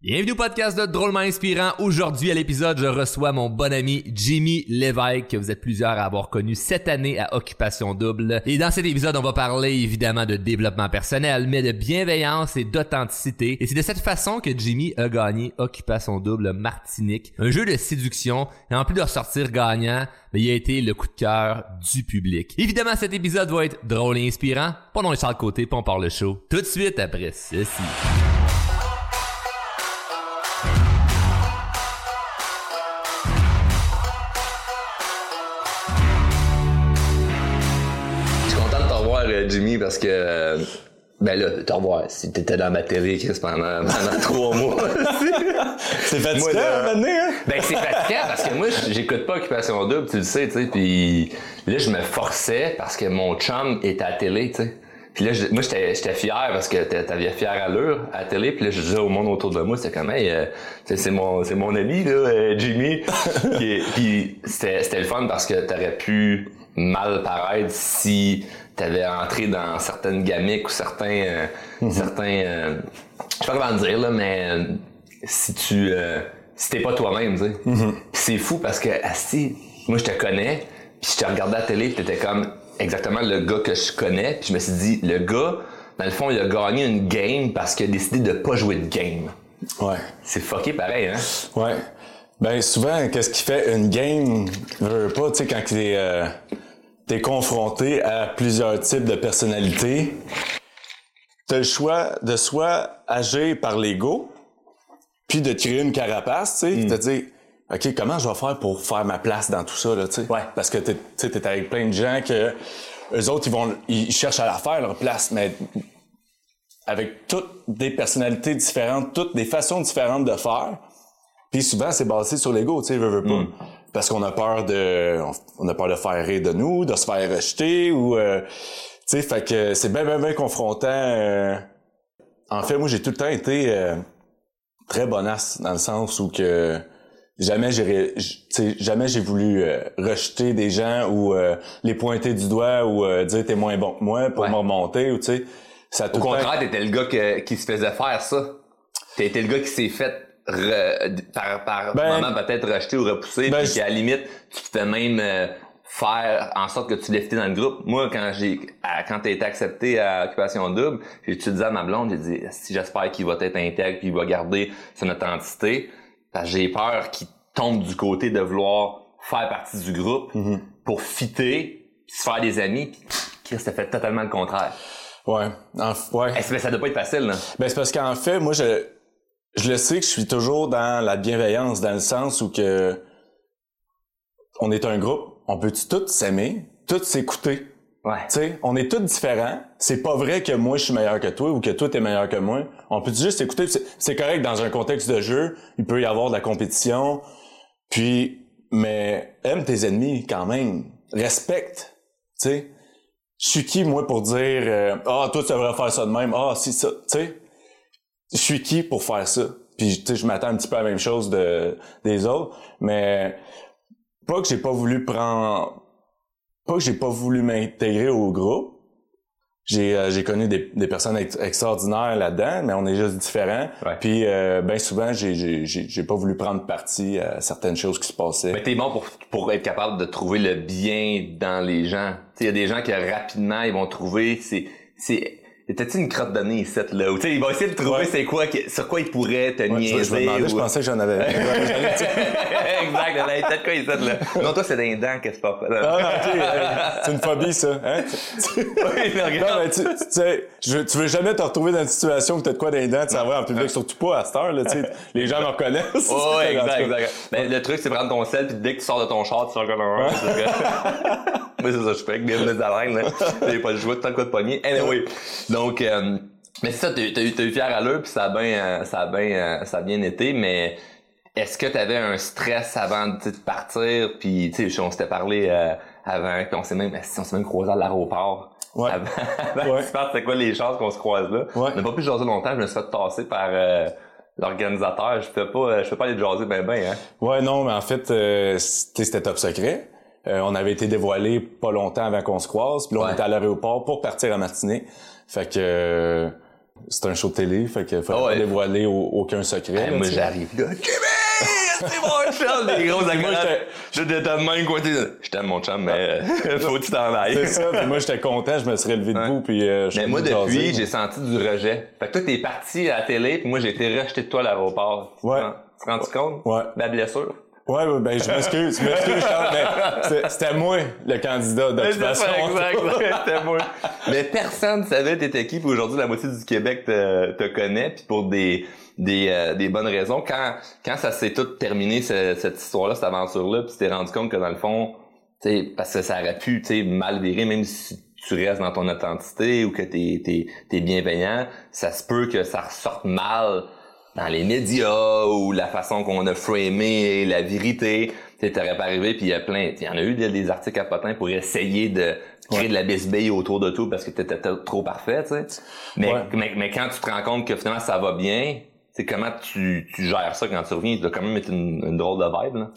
Bienvenue au podcast de Drôlement Inspirant. Aujourd'hui à l'épisode, je reçois mon bon ami Jimmy Lévesque, que vous êtes plusieurs à avoir connu cette année à Occupation Double. Et dans cet épisode, on va parler évidemment de développement personnel, mais de bienveillance et d'authenticité. Et c'est de cette façon que Jimmy a gagné Occupation Double Martinique, un jeu de séduction. Et en plus de ressortir gagnant, ben, il a été le coup de cœur du public. Évidemment, cet épisode va être drôle et inspirant. Pendant les de côté, puis on parle le show. Tout de suite après ceci. Parce que. Ben là, te revoir, si t'étais dans ma télé, Chris, pendant, pendant trois mois. c'est fatigant, à hein? Ben, c'est fatigant parce que moi, j'écoute pas Occupation Double, tu le sais, tu sais, puis là, je me forçais parce que mon chum était à la télé, tu sais. Puis là, moi, j'étais fier parce que t'avais fière allure à la télé. Puis là, je disais au monde autour de moi, c'était comme, hey, euh, c'est mon, mon ami, là, euh, Jimmy. puis c'était le fun parce que t'aurais pu mal paraître si t'avais entré dans certaines gamiques ou certains, euh, mhm. certains, euh, je sais pas comment dire là, mais euh, si tu, si t'es pas toi-même, tu sais. Mhm. c'est fou parce que si, moi je te connais, puis je te regardais à la télé, t'étais comme exactement le gars que je connais, puis je me suis dit, le gars, dans le fond, il a gagné une game parce qu'il a décidé de pas jouer de game. Ouais. C'est fucké pareil, hein? Ouais. Ben souvent, qu'est-ce qui fait une game, veux pas, tu sais, quand il est t'es confronté à plusieurs types de personnalités. T'as le choix de soit agir par l'ego, puis de créer une carapace, tu sais, mm. te dire, OK, comment je vais faire pour faire ma place dans tout ça, là, tu sais? Ouais. Parce que t'es, t'es avec plein de gens que eux autres, ils vont, ils cherchent à la faire, leur place, mais avec toutes des personnalités différentes, toutes des façons différentes de faire. Puis souvent, c'est basé sur l'ego, tu sais, veux, veux pas. Mm parce qu'on a peur de on a peur de faire rire de nous, de se faire rejeter ou euh, tu sais fait que c'est bien bien bien confrontant. Euh. En fait, moi j'ai tout le temps été euh, très bonasse dans le sens où que jamais j'ai jamais j'ai voulu rejeter des gens ou les pointer du doigt ou dire t'es moins bon que moi pour me remonter ou tu sais ça Au contraire, t'étais le gars qui se faisait faire ça. T'étais le gars qui s'est fait par, par ben, moment peut-être rejeté ou repoussé, ben, puis qu'à la limite, tu fais même euh, faire en sorte que tu l'aies dans le groupe. Moi, quand j'ai quand t'as été accepté à Occupation Double, j'ai dit à ma blonde, j'ai dit si j'espère qu'il va être intègre puis il va garder son authenticité, j'ai peur qu'il tombe du côté de vouloir faire partie du groupe mm-hmm. pour fitter, puis se faire des amis, puis ça fait totalement le contraire. Ouais. ouais. Eh, ça doit pas être facile, là? Ben, c'est parce qu'en fait, moi, je, je le sais que je suis toujours dans la bienveillance, dans le sens où que on est un groupe, on peut tous s'aimer, tous s'écouter. Ouais. Tu sais, on est tous différents. C'est pas vrai que moi je suis meilleur que toi ou que toi t'es meilleur que moi. On peut juste écouter. C'est correct dans un contexte de jeu. Il peut y avoir de la compétition. Puis, mais aime tes ennemis quand même. Respecte. Tu sais, je suis qui moi pour dire euh, ah toi tu devrais faire ça de même. Ah si ça. Tu sais, je suis qui pour faire ça? Puis je m'attends un petit peu à la même chose de, des autres, mais pas que j'ai pas voulu prendre pas que j'ai pas voulu m'intégrer au groupe. J'ai euh, connu des, des personnes extraordinaires là-dedans, mais on est juste différents. Puis euh, bien souvent, j'ai pas voulu prendre parti à certaines choses qui se passaient. Mais t'es bon pour pour être capable de trouver le bien dans les gens. Il y a des gens qui rapidement ils vont trouver c'est T'as-tu une crotte de nez ici, là? Ou tu sais, il va essayer de trouver c'est quoi, sur quoi il pourrait te niaiser. Je, me je pensais que j'en avais. exact, là, peut-être quoi ici, là? Non, toi, c'est des dents que c'est pas Ah, ok. c'est une phobie, ça. Hein? oui, mais regarde. Non, mais tu, tu sais, tu veux jamais te retrouver dans une situation où t'as de quoi des dents, tu sais, en public, surtout pas à cette heure, là, tu sais. Les gens me reconnaissent. Oh, exact, exact. Mais le truc, c'est prendre ton sel, puis dès que tu sors de ton char, tu sors comme un. Mais c'est ça, je fais avec des à là. J'ai pas le jouet de tant quoi de poignée. Anyway. Donc, euh, mais c'est ça, t'as, eu, eu fier à l'heure, puis ça a bien, euh, ça a bien, euh, ça a bien été, mais est-ce que t'avais un stress avant de partir, puis tu sais, on s'était parlé avant, puis on s'est même, on s'est même croisé à l'aéroport. Ouais. Avant, avant ouais. c'est quoi les chances qu'on se croise là? Ouais. On n'a pas pu jaser longtemps, je me suis fait tasser par l'organisateur. Je fais pas, je fais pas aller jaser ben ben, hein. Ouais, non, mais en fait, c'était top secret. on avait été dévoilé pas longtemps avant qu'on se croise, puis là, on était à l'aéroport pour partir à matinée. Fait que C'est un show de télé, fait qu'il faut Ah ouais. pas dévoiler au- aucun secret. Hey, moi, j'arrive là. C'est mon chum! Des gros. Je t'ai de même quoi, Je t'aime mon chum, mais euh, faut que tu t'en ailles. C'est ça. Puis moi, j'étais content, je me serais levé debout, puis euh, Mais moi, depuis, j'ai senti du rejet. Fait que toi, t'es parti à la télé, puis moi, j'ai été rejeté de toi à l'aéroport. Ouais. Tu te rends compte? Ouais. La blessure? Ouais, ouais, ben, je m'excuse, je m'excuse, Charles, mais c'était- moi, le candidat d'occupation. C'était moi. Mais personne savait t'étais qui, puis aujourd'hui, la moitié du Québec te, te connaît, puis pour des, des, euh, des bonnes raisons. Quand, quand ça s'est tout terminé, ce- cette histoire-là, cette aventure-là, puis tu t'es rendu compte que dans le fond, tu sais, parce que ça aurait pu, tu sais, mal virer, même si tu restes dans ton authenticité ou que t'es, t'es, t'es bienveillant, ça se peut que ça ressorte mal dans les médias ou la façon qu'on a framé la vérité. Tu t'aurais pas arrivé, puis il y a plein, il y en a eu des, articles à potins pour essayer de créer Ouais. de la bisbille autour de tout parce que t'étais trop parfait, tu sais. Mais, Ouais. mais, mais quand tu te rends compte que finalement ça va bien, c'est comment tu, tu gères ça quand tu reviens? Tu dois quand même être une, une drôle de vibe, là.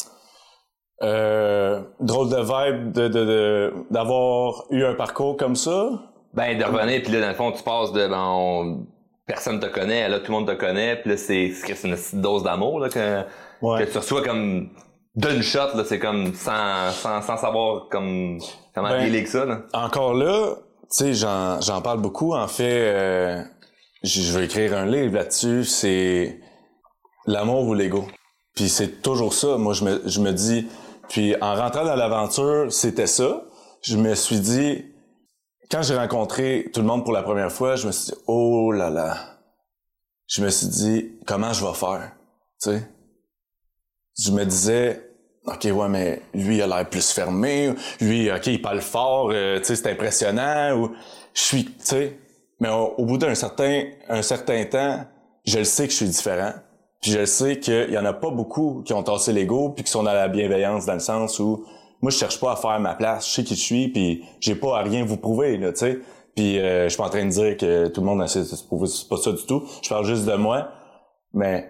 Euh, drôle de vibe de, de, de- d'avoir eu un parcours comme ça? Ben, de revenir, puis là, dans le fond, tu passes de, ben, on- personne te connaît, là, tout le monde te connaît, puis là, c'est, une petite dose d'amour, là, que, Ouais. que tu reçois comme d'une shot, là, c'est comme sans, sans, sans savoir comme, comment Ben, avec ça, là. Encore là, tu sais, j'en, j'en parle beaucoup. En fait, euh, je je vais écrire un livre là-dessus. C'est l'amour ou l'ego. Puis c'est toujours ça. Moi, je me, je me dis. Puis en rentrant dans l'aventure, c'était ça. Je me suis dit, quand j'ai rencontré tout le monde pour la première fois, je me suis dit, oh là là. Je me suis dit, comment je vais faire, tu sais? Je me disais, OK, ouais, mais lui, il a l'air plus fermé. Lui, OK, il parle fort. euh, tu sais, c'est impressionnant. Ou je suis, tu sais. Mais au, bout d'un certain, un certain temps, je le sais que je suis différent. Puis je le sais qu'il y en a pas beaucoup qui ont tassé l'ego puis qui sont dans la bienveillance dans le sens où moi, je cherche pas à faire ma place. Je sais qui je suis puis j'ai pas à rien vous prouver, là, tu sais. Puis euh, je suis pas en train de dire que tout le monde essaie de se prouver. C'est pas ça du tout. Je parle juste de moi. Mais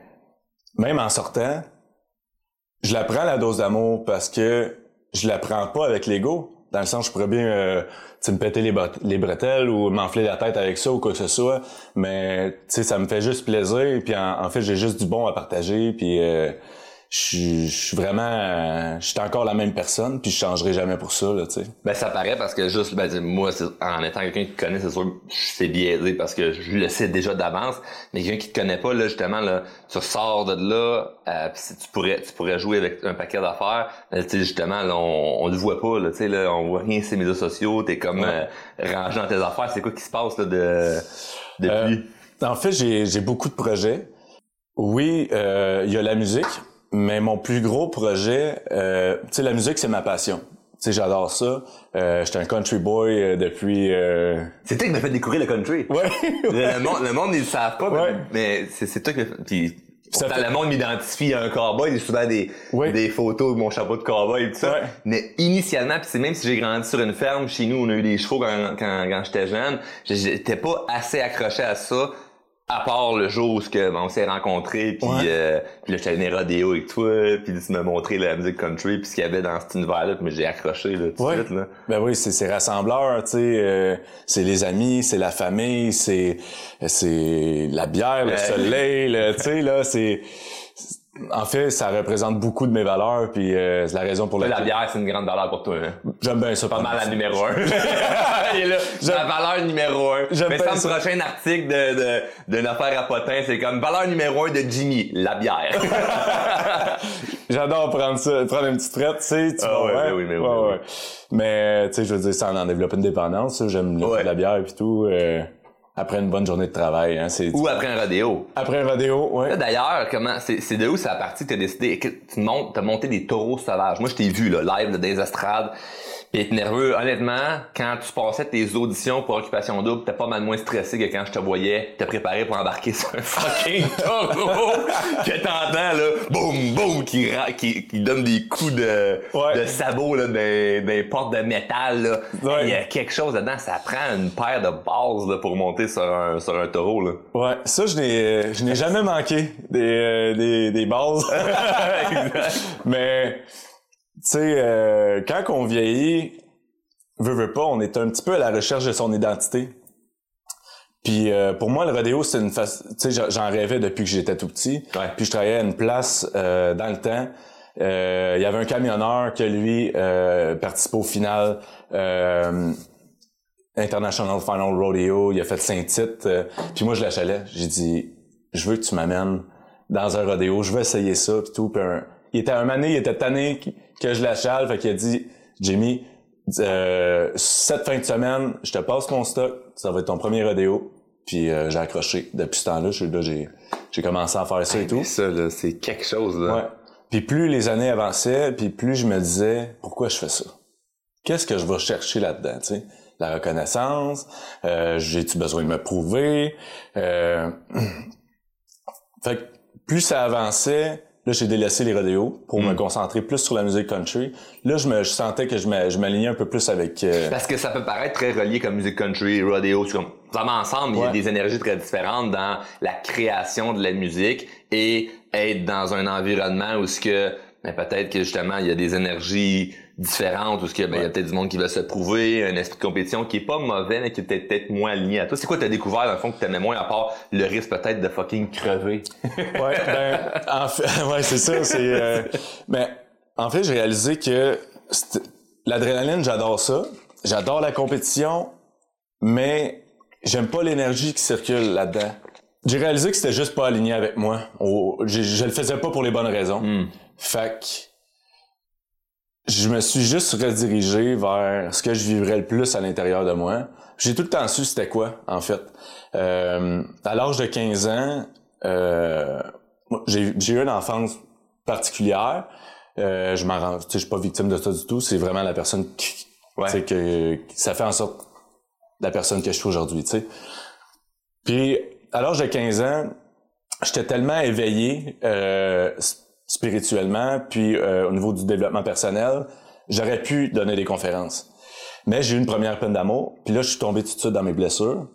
même en sortant, je la prends la dose d'amour parce que je la prends pas avec l'ego. Dans le sens, je pourrais bien euh, me péter les, bretelles ou m'enfler la tête avec ça ou quoi que ce soit. Mais ça me fait juste plaisir. Puis en, en fait, j'ai juste du bon à partager. Puis euh, je suis- je suis vraiment... euh, je suis encore la même personne. Puis je changerai jamais pour ça, là, tu sais. Ben, ça paraît parce que juste, ben, moi, en étant quelqu'un qui te connaît, c'est sûr que c'est biaisé parce que je le sais déjà d'avance. Mais quelqu'un qui te connaît pas, là, justement, là, tu ressors de là, euh, pis tu pourrais, tu pourrais jouer avec un paquet d'affaires. Ben, tu sais, justement, là, on, on le voit pas, là, tu sais, là, on voit rien sur les médias sociaux, t'es comme, Ouais. euh, rangé dans tes affaires. C'est quoi qui se passe, là, de, depuis? En fait, j'ai j'ai beaucoup de projets. Oui, euh, il y a la musique, mais mon plus gros projet, euh, tu sais, la musique, c'est ma passion. Tu sais, j'adore ça. Euh, J'étais un country boy euh, depuis... euh, C'est toi qui m'as fait découvrir le country. Ouais. Le, le monde, le monde, ils le savent pas, mais- Ouais. mais c'est, c'est toi qui puis Ça pourtant, fait- le monde m'identifie à un cowboy, j'ai souvent des, des photos de mon chapeau de cowboy et tout ça. Mais initialement, puis c'est même si j'ai grandi sur une ferme, chez nous, on a eu des chevaux quand, quand, quand j'étais jeune, j'étais pas assez accroché à ça, à part le jour où que, bon, on s'est rencontrés, puis Ouais. euh, puis là, j'étais allé rodéo avec toi, puis tu m'as montré la musique country, puis ce qu'il y avait dans cet univers-là, puis j'ai accroché là, tout de suite. Là. Ben oui, c'est c'est rassembleur, tu sais, euh, c'est les amis, c'est la famille, c'est c'est la bière, le soleil, le- tu sais là, c'est en fait, ça représente beaucoup de mes valeurs puis euh, c'est la raison pour La laquelle bière, c'est une grande valeur pour toi, hein? j'aime bien ça Pas mal la numéro un. Là, la valeur numéro un. J'aime Mais bien ça, le prochain article de, de, d'une affaire à potin, c'est comme valeur numéro un de Jimmy, la bière. J'adore prendre ça, prendre une petite traite, tu sais, tu Ah vois, ouais, ouais, oui, mais oui, ouais, oui. ouais. Mais tu sais, je veux dire, ça en développe une dépendance, j'aime la bière puis tout. euh, après une bonne journée de travail, hein, c'est Ou après un rodéo. après un rodéo, ouais. D'ailleurs, comment, c'est, c'est de où ça a parti t'as décidé, tu montes, t'as monté des taureaux sauvages? Moi, je t'ai vu, là, live, là, dans les estrades. Pis être nerveux, honnêtement, quand tu passais tes auditions pour Occupation Double, t'es pas mal moins stressé que quand je te voyais te préparer pour embarquer sur un fucking taureau que t'entends, là, boum, boum, qui, qui, qui donne des coups de, Ouais. de sabot, là, des, des portes de métal, là. Ouais. Il y a quelque chose dedans, ça prend une paire de bases, là, pour monter sur un, sur un taureau, là. Ouais, ça je n'ai je n'ai jamais manqué des euh, des, des bases. Mais sais euh, quand on vieillit, veut veut pas, on est un petit peu à la recherche de son identité. Puis euh, pour moi, le rodéo, c'est une face. Tu sais, j'en rêvais depuis que j'étais tout petit. Ouais. Puis je travaillais à une place euh, dans le temps. Euh, Il y avait un camionneur que lui euh, participait au final euh, International Final Rodeo. Il a fait cinq titres. puis moi, je l'achalais. J'ai dit, je veux que tu m'amènes dans un rodéo. Je veux essayer ça. Puis tout. Puis un- il était un mané, il était tanné que je l'achale. Fait qu'il a dit, Jimmy, euh, cette fin de semaine, je te passe mon stock. Ça va être ton premier rodéo. Puis euh, j'ai accroché. Depuis ce temps-là, je- là, j'ai j'ai commencé à faire ça et tout. Ça, là, c'est quelque chose, là. Ouais. Puis plus les années avançaient, puis plus je me disais pourquoi je fais ça? Qu'est-ce que je vais chercher là-dedans, tu sais? La reconnaissance, euh, j'ai-tu besoin de me prouver? Euh... Fait que plus ça avançait, là j'ai délaissé les rodéos pour me concentrer plus sur la musique country. Là je me je sentais que je m'a- je m'alignais un peu plus avec euh, Parce que ça peut paraître très relié comme musique country, rodeo, c'est comme vraiment ensemble, il y a des énergies très différentes dans la création de la musique et être dans un environnement où ce que ben, peut-être que justement il y a des énergies différentes où ce que ben, il y a peut-être du monde qui va se prouver, un esprit de compétition qui est pas mauvais mais qui est peut-être moins aligné à toi. C'est quoi t'as découvert dans le fond que t'aimais moins à part le risque peut-être de fucking crever? Ouais, ben, en fait, ouais, c'est ça, c'est, euh, mais, en fait, j'ai réalisé que l'adrénaline, j'adore ça. J'adore la compétition, mais j'aime pas l'énergie qui circule là-dedans. J'ai réalisé que c'était juste pas aligné avec moi. Je le faisais pas pour les bonnes raisons. Fait que, je me suis juste redirigé vers ce que je vivrais le plus à l'intérieur de moi. J'ai tout le temps su c'était quoi, en fait. Euh, à l'âge de 15 ans, euh, j'ai eu une enfance particulière. Euh, je m'en je suis pas victime de ça du tout. C'est vraiment la personne qui, Ouais. que ça fait en sorte la personne que je suis aujourd'hui, tu sais. Puis à l'âge de 15 ans, j'étais tellement éveillé euh, spirituellement, puis euh, au niveau du développement personnel, j'aurais pu donner des conférences. Mais j'ai eu une première peine d'amour, puis là je suis tombé tout de suite dans mes blessures,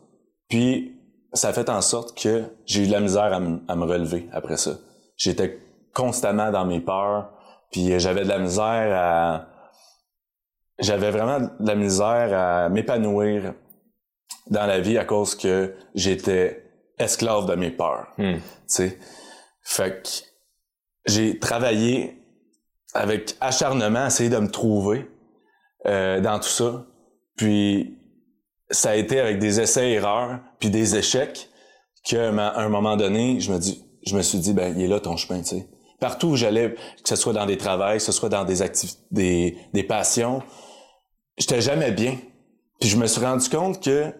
puis ça a fait en sorte que j'ai eu de la misère à, me- à me relever après ça. J'étais constamment dans mes peurs, puis euh, j'avais de la misère à j'avais vraiment de la misère à m'épanouir dans la vie à cause que j'étais esclave de mes peurs. Hmm. Tu sais. Fait que j'ai travaillé avec acharnement à essayer de me trouver euh, dans tout ça. Puis ça a été avec des essais-erreurs, puis des échecs, qu'à un moment donné, je me dis, je me suis dit, ben, il est là ton chemin, tu sais. Partout où j'allais, que ce soit dans des travails, que ce soit dans des activités, des, des passions, j'étais jamais bien. Puis je me suis rendu compte que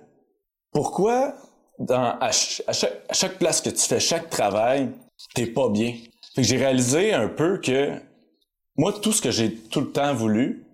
pourquoi dans, à, à chaque, à chaque place que tu fais, chaque travail, t'es pas bien? Fait que j'ai réalisé un peu que moi, tout ce que j'ai tout le temps voulu,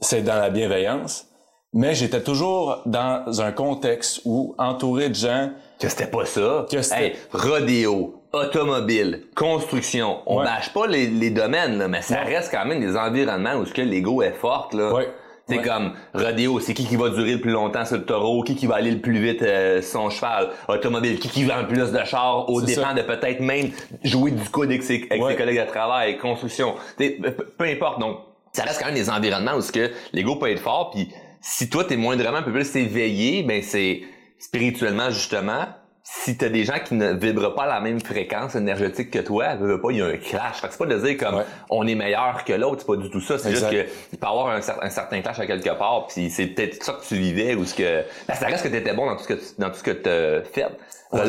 c'est dans la bienveillance, mais j'étais toujours dans un contexte où, entouré de gens, Que c'était pas ça. Que c'était- Hey, rodéo, automobile, construction. On Ouais. pas les, les domaines, là, mais ça reste quand même des environnements où ce que l'ego est forte, là. Ouais. C'est Ouais. comme rodéo, c'est qui qui va durer le plus longtemps sur le taureau, qui qui va aller le plus vite euh, sur son cheval, automobile, qui qui vend le plus de chars, au dépend de peut-être même jouer du code avec ses, avec Ouais. ses collègues de travail, construction, peu importe. Donc, ça reste quand même des environnements où ce que l'ego peut être fort, puis si toi t'es moindrement un peu plus éveillé, ben c'est spirituellement justement. Si t'as des gens qui ne vibrent pas à la même fréquence énergétique que toi, veux, veux pas, il y a un clash. Fait que c'est pas de dire comme Ouais. on est meilleur que l'autre, c'est pas du tout ça. C'est juste Exact. que il peut y avoir un, cer- un certain clash à quelque part, puis c'est peut-être ça que tu vivais ou ce que. Ben, ça reste que t'étais bon dans tout ce que tu- dans tout ce que t'as fait.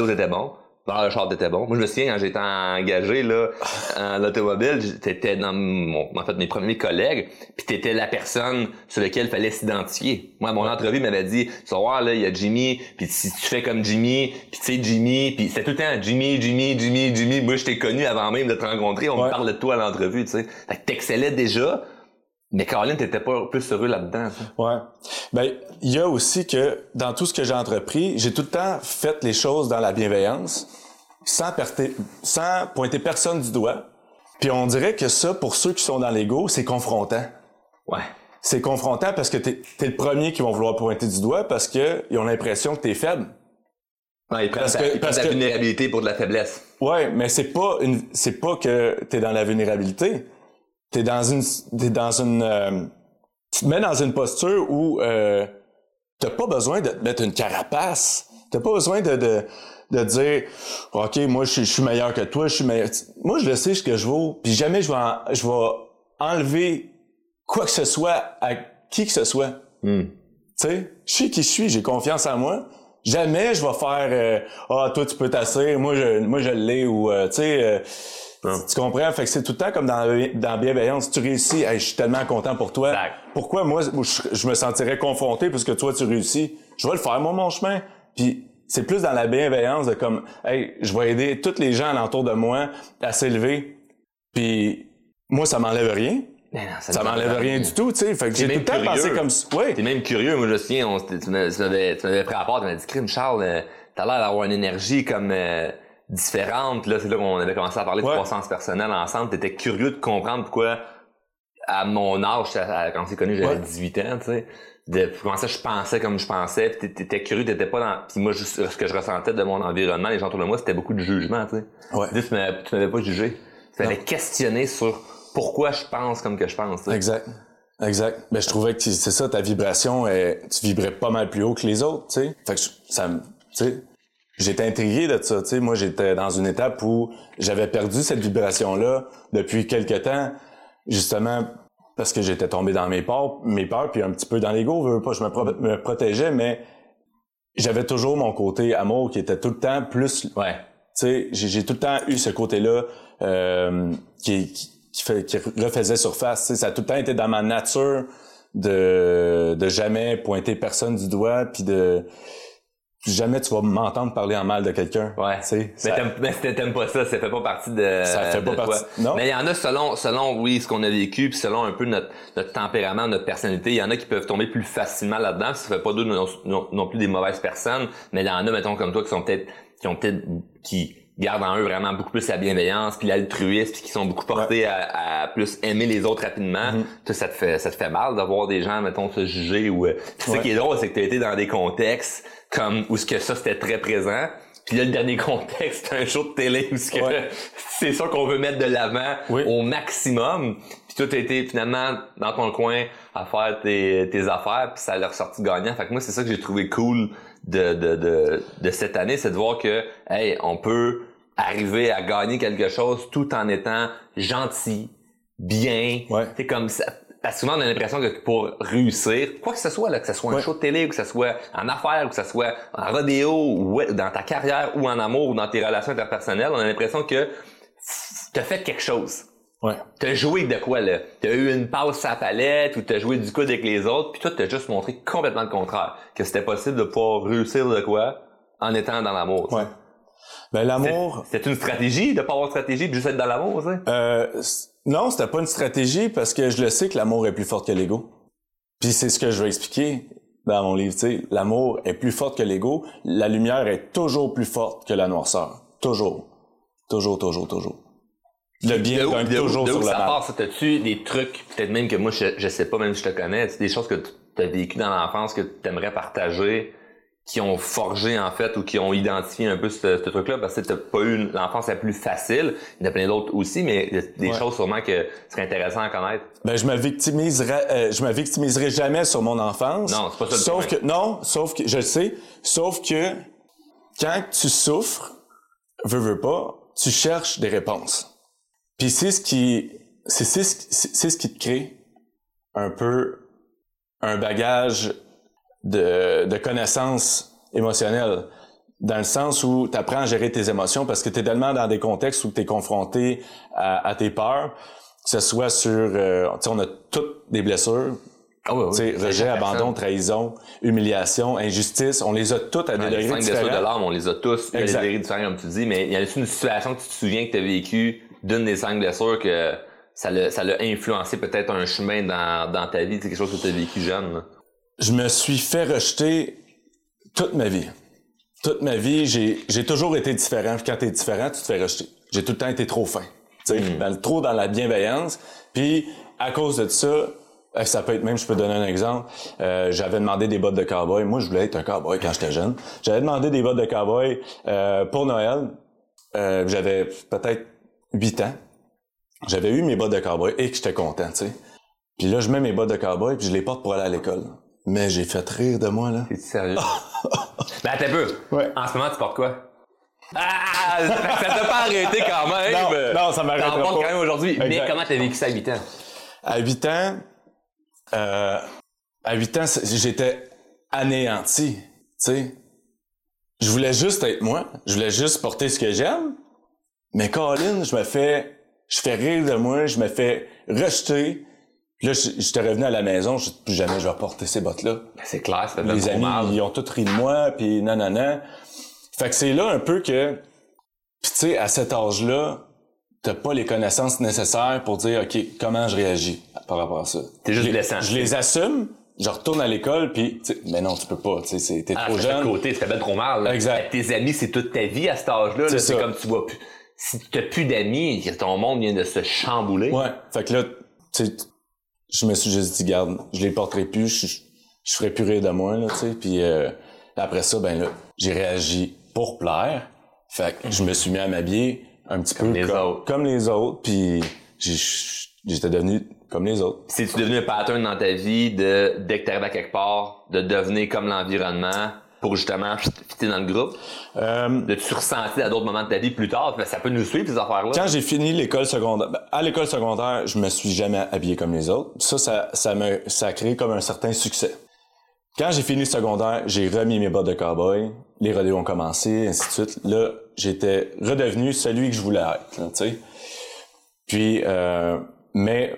T'étais bon. Dans le char t'étais bon. Moi je me souviens quand j'étais engagé là en automobile, t'étais dans mon, en fait mes premiers collègues, puis t'étais la personne sur laquelle fallait s'identifier. Moi mon entrevue m'avait dit, tu vas voir là il y a Jimmy, puis si tu fais comme Jimmy, puis tu sais Jimmy, puis c'était tout le temps Jimmy, Jimmy, Jimmy, Jimmy. Moi je t'ai connu avant même de te rencontrer, on me parle de toi à l'entrevue, tu sais. Fait que t'excellais déjà. Mais Caroline, t'étais pas plus heureux là-dedans. Ouais. Ben, il y a aussi que dans tout ce que j'ai entrepris, j'ai tout le temps fait les choses dans la bienveillance, sans, sans pointer personne du doigt. Puis on dirait que ça, pour ceux qui sont dans l'ego, c'est confrontant. Ouais. C'est confrontant parce que t'es es le premier qui vont vouloir pointer du doigt parce que ils ont l'impression que t'es faible. Ouais, ils prennent, Parce que- ils prennent que- vulnérabilité pour de la faiblesse. Ouais, mais c'est pas une, c'est pas que t'es dans la vulnérabilité. T'es dans une, t'es dans une, euh, tu te mets dans une posture où euh, t'as pas besoin de te mettre une carapace. T'as pas besoin de, de, de dire, OK, moi, je, suis meilleur que toi, je suis meilleur. Moi, je le sais ce que je vaux, puis jamais je vais, je vais enlever quoi que ce soit à qui que ce soit. Hmm. Tu sais, je sais qui je suis, j'ai confiance en moi. Jamais je vais faire euh, ah toi tu peux t'asseoir, moi je moi je l'ai ou euh, tu sais euh, tu comprends fait que c'est tout le temps comme dans dans la bienveillance, tu réussis, je suis tellement content pour toi. Pourquoi moi je, me sentirais confronté parce que toi tu réussis, je vais le faire moi mon chemin. Puis c'est plus dans la bienveillance de comme hey, je vais aider tous les gens alentour de moi à s'élever. Puis moi ça m'enlève rien ça, m'enlève rien du tout, tu sais. Fait que j'ai tout le temps pensé comme ça. Oui. T'es même curieux. Moi, je me souviens, on, tu m'avais pris à part, tu m'avais dit, Crime, Charles, euh, t'as l'air d'avoir une énergie comme euh, différente. Là, c'est là qu'on avait commencé à parler de croissance personnelle ensemble. T'étais curieux de comprendre pourquoi, à mon âge, quand on s'est connu, j'avais 18 ans, tu sais. De comment ça je pensais comme je pensais, puis t'étais curieux, t'étais pas dans. Puis moi, juste ce que je ressentais de mon environnement, les gens autour de moi, c'était beaucoup de jugement, tu sais. Ouais. Tu m'avais pas jugé. Tu m'avais questionné sur pourquoi je pense comme que je pense. Exact. Exact. Ben, je trouvais que c'est ça, ta vibration, tu vibrais pas mal plus haut que les autres, tu sais. Fait que ça tu sais, j'étais intrigué de ça, tu sais. Moi, j'étais dans une étape où j'avais perdu cette vibration-là depuis quelque temps, justement parce que j'étais tombé dans mes peurs, mes peurs, puis un petit peu dans l'ego, pas, je me, protégeais, mais j'avais toujours mon côté amour qui était tout le temps plus. Ouais. Tu sais, j'ai tout le temps eu ce côté-là euh, qui, qui qui, fait, qui refaisait surface. ça a tout le temps été dans ma nature de, de jamais pointer personne du doigt, puis de jamais tu vas m'entendre parler en mal de quelqu'un. Ouais. Mais ça... t'aimes pas ça, ça fait pas partie de. Ça fait pas partie. Non. Mais il y en a selon, selon oui, ce qu'on a vécu, puis selon un peu notre, notre tempérament, notre personnalité. Il y en a qui peuvent tomber plus facilement là-dedans. Ça fait pas d'eux non, non, plus des mauvaises personnes, mais il y en a, mettons comme toi, qui sont peut-être, qui ont peut-être, qui gardent en eux vraiment beaucoup plus la bienveillance puis l'altruisme puis qui sont beaucoup portés à, plus aimer les autres rapidement. Mm-hmm. ça te fait ça te fait mal d'avoir des gens mettons se juger ou euh, ce qui est drôle c'est que tu as été dans des contextes comme où ce que ça c'était très présent puis là le dernier contexte c'est un show de télé où ce c'est ça qu'on veut mettre de l'avant au maximum puis toi t'as été finalement dans ton coin à faire tes, tes affaires puis ça a l'air sorti gagnant. Fait que moi c'est ça que j'ai trouvé cool de, de, de, de cette année, c'est de voir que, hey, on peut arriver à gagner quelque chose tout en étant gentil, bien. Ouais. C'est comme ça. Parce que souvent, on a l'impression que pour réussir, quoi que ce soit, là, que ce soit un show de télé, ou que ce soit en affaires, ou que ce soit en rodéo, ou dans ta carrière, ou en amour, ou dans tes relations interpersonnelles, on a l'impression que tu as fait quelque chose. Ouais. T'as joué de quoi, là? T'as eu une passe à la palette ou t'as joué du coup avec les autres, puis toi, t'as juste montré complètement le contraire. Que c'était possible de pouvoir réussir de quoi en étant dans l'amour. Ouais. Ben, l'amour. C'est une stratégie de pas avoir de stratégie, de juste être dans l'amour, tu Euh, non, c'était pas une stratégie parce que je le sais que l'amour est plus fort que l'ego. Puis c'est ce que je vais expliquer dans mon livre, tu sais. L'amour est plus fort que l'ego. La lumière est toujours plus forte que la noirceur. Toujours. Toujours, toujours, toujours. Le bien gagne toujours sur la part, ça t'as-tu des trucs, peut-être même que moi, je, je sais pas, même si je te connais, des choses que tu as vécues dans l'enfance que tu aimerais partager, qui ont forgé, en fait, ou qui ont identifié un peu ce, ce truc-là, parce que t'as pas eu l'enfance la plus facile. Il y en a plein d'autres aussi, mais il y a des choses sûrement que serait intéressant à connaître. Ben, je me victimiserais, euh, je me victimiserai jamais sur mon enfance. Non, c'est pas ça le Sauf que, non, sauf que, je le sais, sauf que, quand tu souffres, veux, veux pas, tu cherches des réponses. Puis c'est ce qui, c'est, c'est, c'est ce qui te crée un peu un bagage de, de connaissances émotionnelles. Dans le sens où tu apprends à gérer tes émotions parce que tu es tellement dans des contextes où tu es confronté à, à, tes peurs, que ce soit sur... Euh, sais, on a toutes des blessures, ah oui, oui. Rejet, abandon, trahison, humiliation, injustice, on les a toutes à des degrés différents. Les cinq blessures de l'âme, on les a tous, à des degrés différents, comme tu dis, mais il y a une situation que tu te souviens que tu as vécu d'une des cinq blessures que ça l'a, ça l'a influencé peut-être un chemin dans, dans ta vie, c'est quelque chose que tu as vécu jeune. Je me suis fait rejeter toute ma vie. Toute ma vie, j'ai, j'ai toujours été différent. Quand tu es différent, tu te fais rejeter. J'ai tout le temps été trop fin. Mm. trop dans la bienveillance. Puis, à cause de ça, euh, ça peut être même, je peux donner un exemple. Euh, j'avais demandé des bottes de cowboy. Moi, je voulais être un cowboy quand j'étais jeune. J'avais demandé des bottes de cowboy euh, pour Noël. Euh, j'avais peut-être 8 ans, j'avais eu mes bottes de cowboy et que j'étais content, tu sais. Puis là, je mets mes bottes de cowboy puis je les porte pour aller à l'école. Mais j'ai fait rire de moi, là. T'es sérieux? ben, un peu. Ouais. En ce moment, tu portes quoi? Ah! Ça t'a pas arrêté quand même! Non, non, ça portes pas. quand même aujourd'hui. Mais comment t'as vécu ça à 8 ans? À 8 ans, euh, à 8 ans, j'étais anéanti, tu sais. Je voulais juste être moi. Je voulais juste porter ce que j'aime. Mais Colin, je me fais, je fais rire de moi, je me fais rejeter. Puis là, je- j'étais revenu à la maison, je plus jamais je vais porter ces bottes-là. Ben, c'est clair, ça Les amis, mal. ils ont tous ri de moi, puis nanana. Fait que c'est là un peu que, puis tu sais, à cet âge-là, t'as pas les connaissances nécessaires pour dire, OK, comment je réagis par rapport à ça? T'es juste blessant. Je les assume, je retourne à l'école, puis, tu mais non, tu peux pas, tu sais, t'es Ah, trop jeune. côté, fait bien trop mal. là. Exact. Tes amis, c'est toute ta vie à cet âge-là. là. C'est comme tu vois plus. Si t'as plus d'amis, que ton monde vient de se chambouler. Ouais, fait que là, tu sais, je me suis juste dit, garde, je les porterai plus, je, je ferai plus rire de moi, là, tu sais, puis euh, après ça, ben là, j'ai réagi pour plaire, fait que je me suis mis à m'habiller un petit peu les comme, autres. comme les autres, puis j'étais devenu comme les autres. C'est-tu devenu un pattern dans ta vie de, dès que t'arrives à quelque part, de devenir comme l'environnement pour justement fitter dans le groupe? Euh, De tu ressenti à d'autres moments de ta vie plus tard? Ça peut nous suivre, ces affaires-là? quand j'ai fini l'école secondaire, ben, à l'école secondaire, je me suis jamais habillé comme les autres. Ça, ça, ça me, ça a créé comme un certain succès. Quand j'ai fini le secondaire, j'ai remis mes bottes de cowboy, les rodéos ont commencé, ainsi de suite. Là, j'étais redevenu celui que je voulais être, tu sais. Puis, euh, mais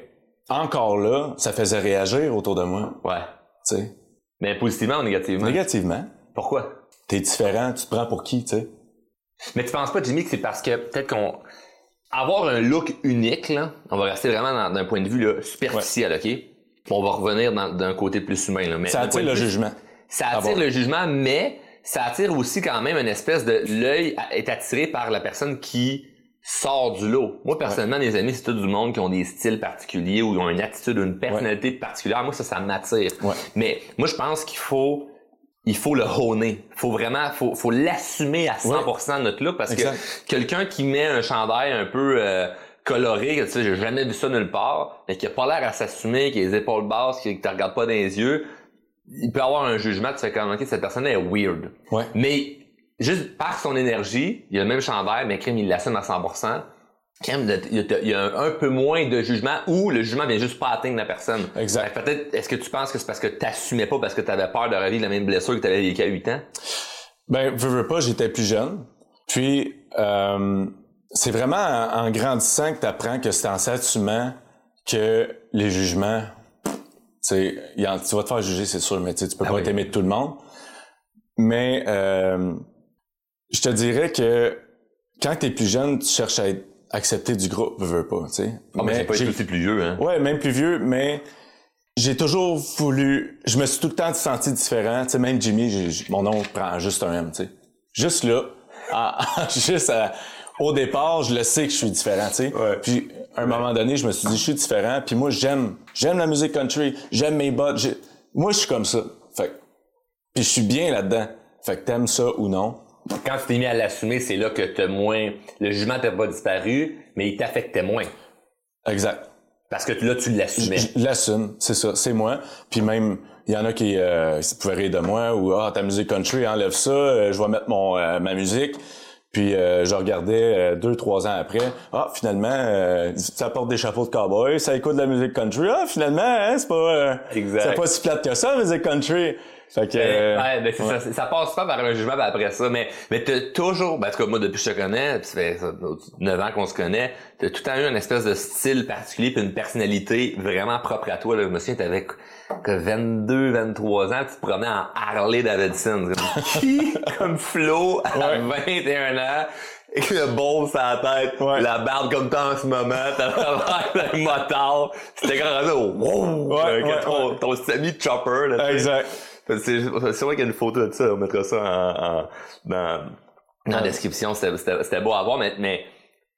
encore là, ça faisait réagir autour de moi, Ouais. tu sais. Mais positivement ou négativement? Négativement, Pourquoi? t'es différent, tu te prends pour qui, tu sais? Mais tu penses pas, Jimmy, que c'est parce que peut-être qu'on. Avoir un look unique, là, on va rester vraiment d'un point de vue là, superficiel, OK? Puis on va revenir d'un côté plus humain. Là. Mais Ça attire le jugement. Ça attire le jugement, mais ça attire aussi quand même une espèce de... L'œil est attiré par la personne qui sort du lot. Moi, personnellement, les amis, c'est tout du monde qui ont des styles particuliers ou qui ont une attitude ou une personnalité particulière. Moi, ça, ça m'attire. Ouais. Mais moi, je pense qu'il faut il faut le honner. Faut vraiment, faut, faut l'assumer à 100% notre look parce Exact. que quelqu'un qui met un chandail un peu euh, coloré, que tu sais, j'ai jamais vu ça nulle part, mais qui a pas l'air à s'assumer, qui a les épaules basses, qui te regarde pas dans les yeux, il peut avoir un jugement, tu fais comme, ok, cette personne est weird. Ouais. Mais, juste par son énergie, il a le même chandail, mais crime, il l'assume à 100%. Il y a, un, un peu moins de jugement ou le jugement vient juste pas atteindre la personne. Exact. Peut-être, est-ce que tu penses que c'est parce que t'assumais pas parce que t'avais peur de revivre la même blessure que t'avais vécu à 8 ans? Ben, veux, veux pas, j'étais plus jeune. Puis, euh, c'est vraiment en, en grandissant que tu apprends que c'est en s'assumant que les jugements, tu tu vas te faire juger, c'est sûr, mais tu tu peux Ah pas oui. être aimé de tout le monde. Mais euh, je te dirais que quand tu es plus jeune, tu cherches à être accepté du groupe, veux, pas, tu sais. Ah, mais j'ai pas été aussi plus vieux, hein? Ouais, même plus vieux, mais j'ai toujours voulu. Je me suis tout le temps senti différent. Tu sais, même Jimmy, mon nom prend juste un M, tu sais. Juste là, juste à- au départ, je le sais que je suis différent, tu sais. Ouais. Puis à un moment donné, je me suis dit, je suis différent. Puis moi, j'aime, j'aime la musique country, j'aime mes bottes. Moi, je suis comme ça. Fait puis je suis bien là-dedans. Fait que t'aimes ça ou non. Quand tu t'es mis à l'assumer, c'est là que t'as moins, le jugement t'a pas disparu, mais il t'affectait moins. Exact. Parce que là, tu l'assumais. Je l'assume, c'est ça, c'est moi. Puis même, il y en a qui euh, qui pouvaient rire de moi ou ah ta musique country, enlève ça, euh, je vais mettre mon euh, ma musique. Puis euh, je regardais euh, deux trois ans après, ah finalement euh, ça porte des chapeaux de cowboy, ça écoute de la musique country, ah finalement hein, c'est pas euh, Exact. c'est pas si plate que ça la musique country. Fait que euh, ouais, ben c'est ouais. ça, ça passe pas par un jugement ben après ça, mais, mais t'as toujours, ben en tout cas moi depuis que je te connais, puis ça fait ça, 9 ans qu'on se connaît, t'as tout le temps eu une espèce de style particulier puis une personnalité vraiment propre à toi. Là. Je me souviens, t'avais que 22, 23 ans, tu te promenais en Harley Davidson. Qui, comme Flo, à Ouais. 21 ans, avec le bowl sur la tête, Ouais. la barbe comme toi en ce moment, t'avais l'air d'un motard. C'était quand même wow! Ouais, ton, ton semi-chopper. Là, exact. C'est vrai qu'il y a une photo de ça, on mettra ça en, en- dans, dans la description, c'était beau à voir, mais, mais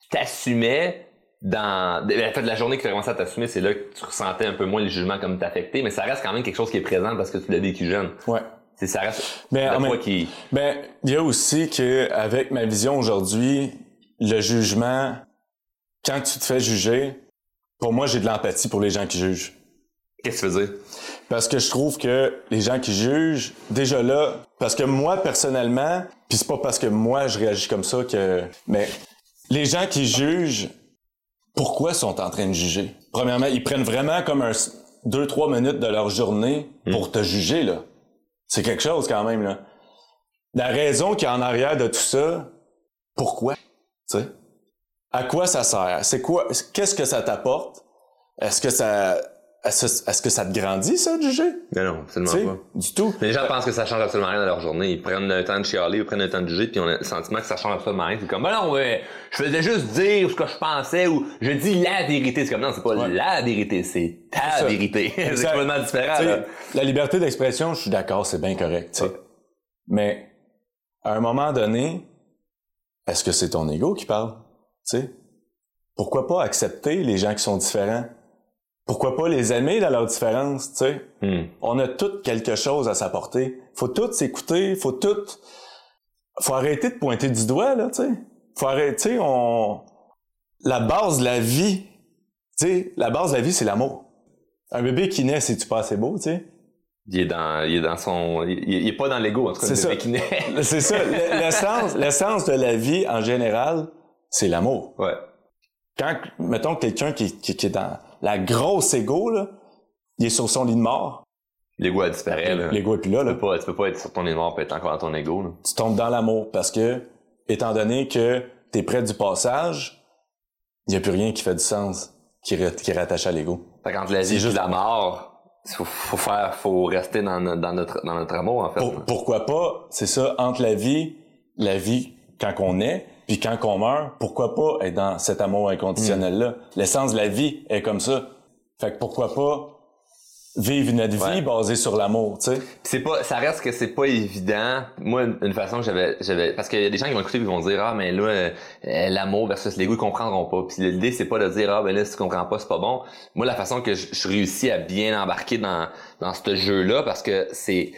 t'assumais dans... En fait, la journée que tu as commencé à t'assumer, c'est là que tu ressentais un peu moins le jugement comme t'affecté, mais ça reste quand même quelque chose qui est présent parce que tu l'as vécu jeune. Ouais. C'est ça reste Mais qui... Ben, il y a aussi que avec ma vision aujourd'hui, le jugement, quand tu te fais juger, pour moi, j'ai de l'empathie pour les gens qui jugent. Qu'est-ce que tu veux dire? Parce que je trouve que les gens qui jugent, déjà là, parce que moi, personnellement, puis c'est pas parce que moi, je réagis comme ça que... Mais les gens qui jugent, pourquoi sont en train de juger? Premièrement, ils prennent vraiment comme un deux, trois minutes de leur journée pour te juger, là. C'est quelque chose quand même, là. La raison qui est en arrière de tout ça, pourquoi? Tu sais? À quoi ça sert? C'est quoi? Qu'est-ce que ça t'apporte? Est-ce que ça est-ce que ça te grandit, ça, de juger? Non, non, absolument T'sais, pas. Du tout. Les gens pensent que ça change absolument rien dans leur journée. Ils prennent le temps de chialer, ils prennent le temps de juger, puis on a le sentiment que ça change absolument rien. C'est comme, ben non, ouais, je faisais juste dire ce que je pensais ou je dis la vérité. C'est comme, non, c'est pas Ouais. la vérité, c'est ta vérité. c'est complètement différent, là. la liberté d'expression, je suis d'accord, c'est bien correct. t'sais. Ouais. Mais à un moment donné, est-ce que c'est ton ego qui parle? T'sais? Pourquoi pas accepter les gens qui sont différents? Pourquoi pas les aimer dans leur différence? t'sais? Hmm. On a toutes quelque chose à s'apporter. Faut toutes s'écouter, faut toutes... Faut arrêter de pointer du doigt, là, tu sais. Faut arrêter, on... La base de la vie, tu sais, la base de la vie, c'est l'amour. Un bébé qui naît, c'est-tu pas assez beau, tu sais? Il est dans, il est dans son, il, il est pas dans l'ego, en tout cas, C'est le ça. bébé qui naît. C'est ça. Le- L'essence, l'essence de la vie, en général, c'est l'amour. ouais. Quand, mettons, quelqu'un qui, qui, qui est dans la grosse égo, là, il est sur son lit de mort, L'ego, elle disparaît, là. l'ego est plus là, Tu là. peux pas, tu peux pas être sur ton ego et être encore dans ton ego, là. tu tombes dans l'amour parce que, étant donné que t'es près du passage, il n'y a plus rien qui fait du sens, qui, est- qui est rattaché à l'ego. Fait qu'entre la vie et juste- la mort, faut, faut faire, faut rester dans, dans notre, dans notre amour, en fait. Pour- pourquoi pas, c'est ça, entre la vie, la vie quand on est, puis quand on meurt, pourquoi pas être dans cet amour inconditionnel-là? L'essence de la vie est comme ça. Fait que pourquoi pas vivre notre vie Ouais. basée sur l'amour, tu sais? c'est pas ça reste que c'est pas évident moi une- façon que j'avais j'avais parce qu'il y a des gens qui vont écouter et qui vont dire ah mais là euh, l'amour versus l'ego ils comprendront pas puis l'idée c'est pas de dire ah ben là si tu comprends pas c'est pas bon moi la façon que je, je réussis à bien embarquer dans dans ce jeu là parce que c'est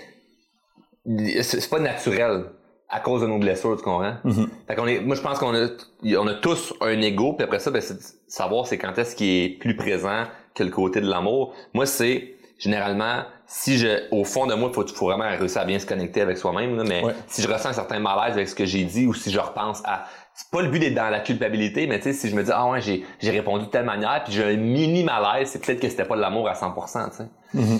c'est pas naturel à cause de nos blessures tu comprends? Mhm. fait qu'on est moi je pense qu'on a on a tous un ego puis après ça ben c'est de savoir c'est quand est-ce qui est plus présent que le côté de l'amour moi c'est généralement si je au fond de moi faut faut vraiment réussir à bien se connecter avec soi-même mais Ouais. si je ressens un certain malaise avec ce que j'ai dit ou si je repense à c'est pas le but d'être dans la culpabilité mais tu sais si je me dis ah ouais j'ai j'ai répondu de telle manière puis j'ai un mini malaise c'est peut-être que c'était pas de l'amour à 100% tu sais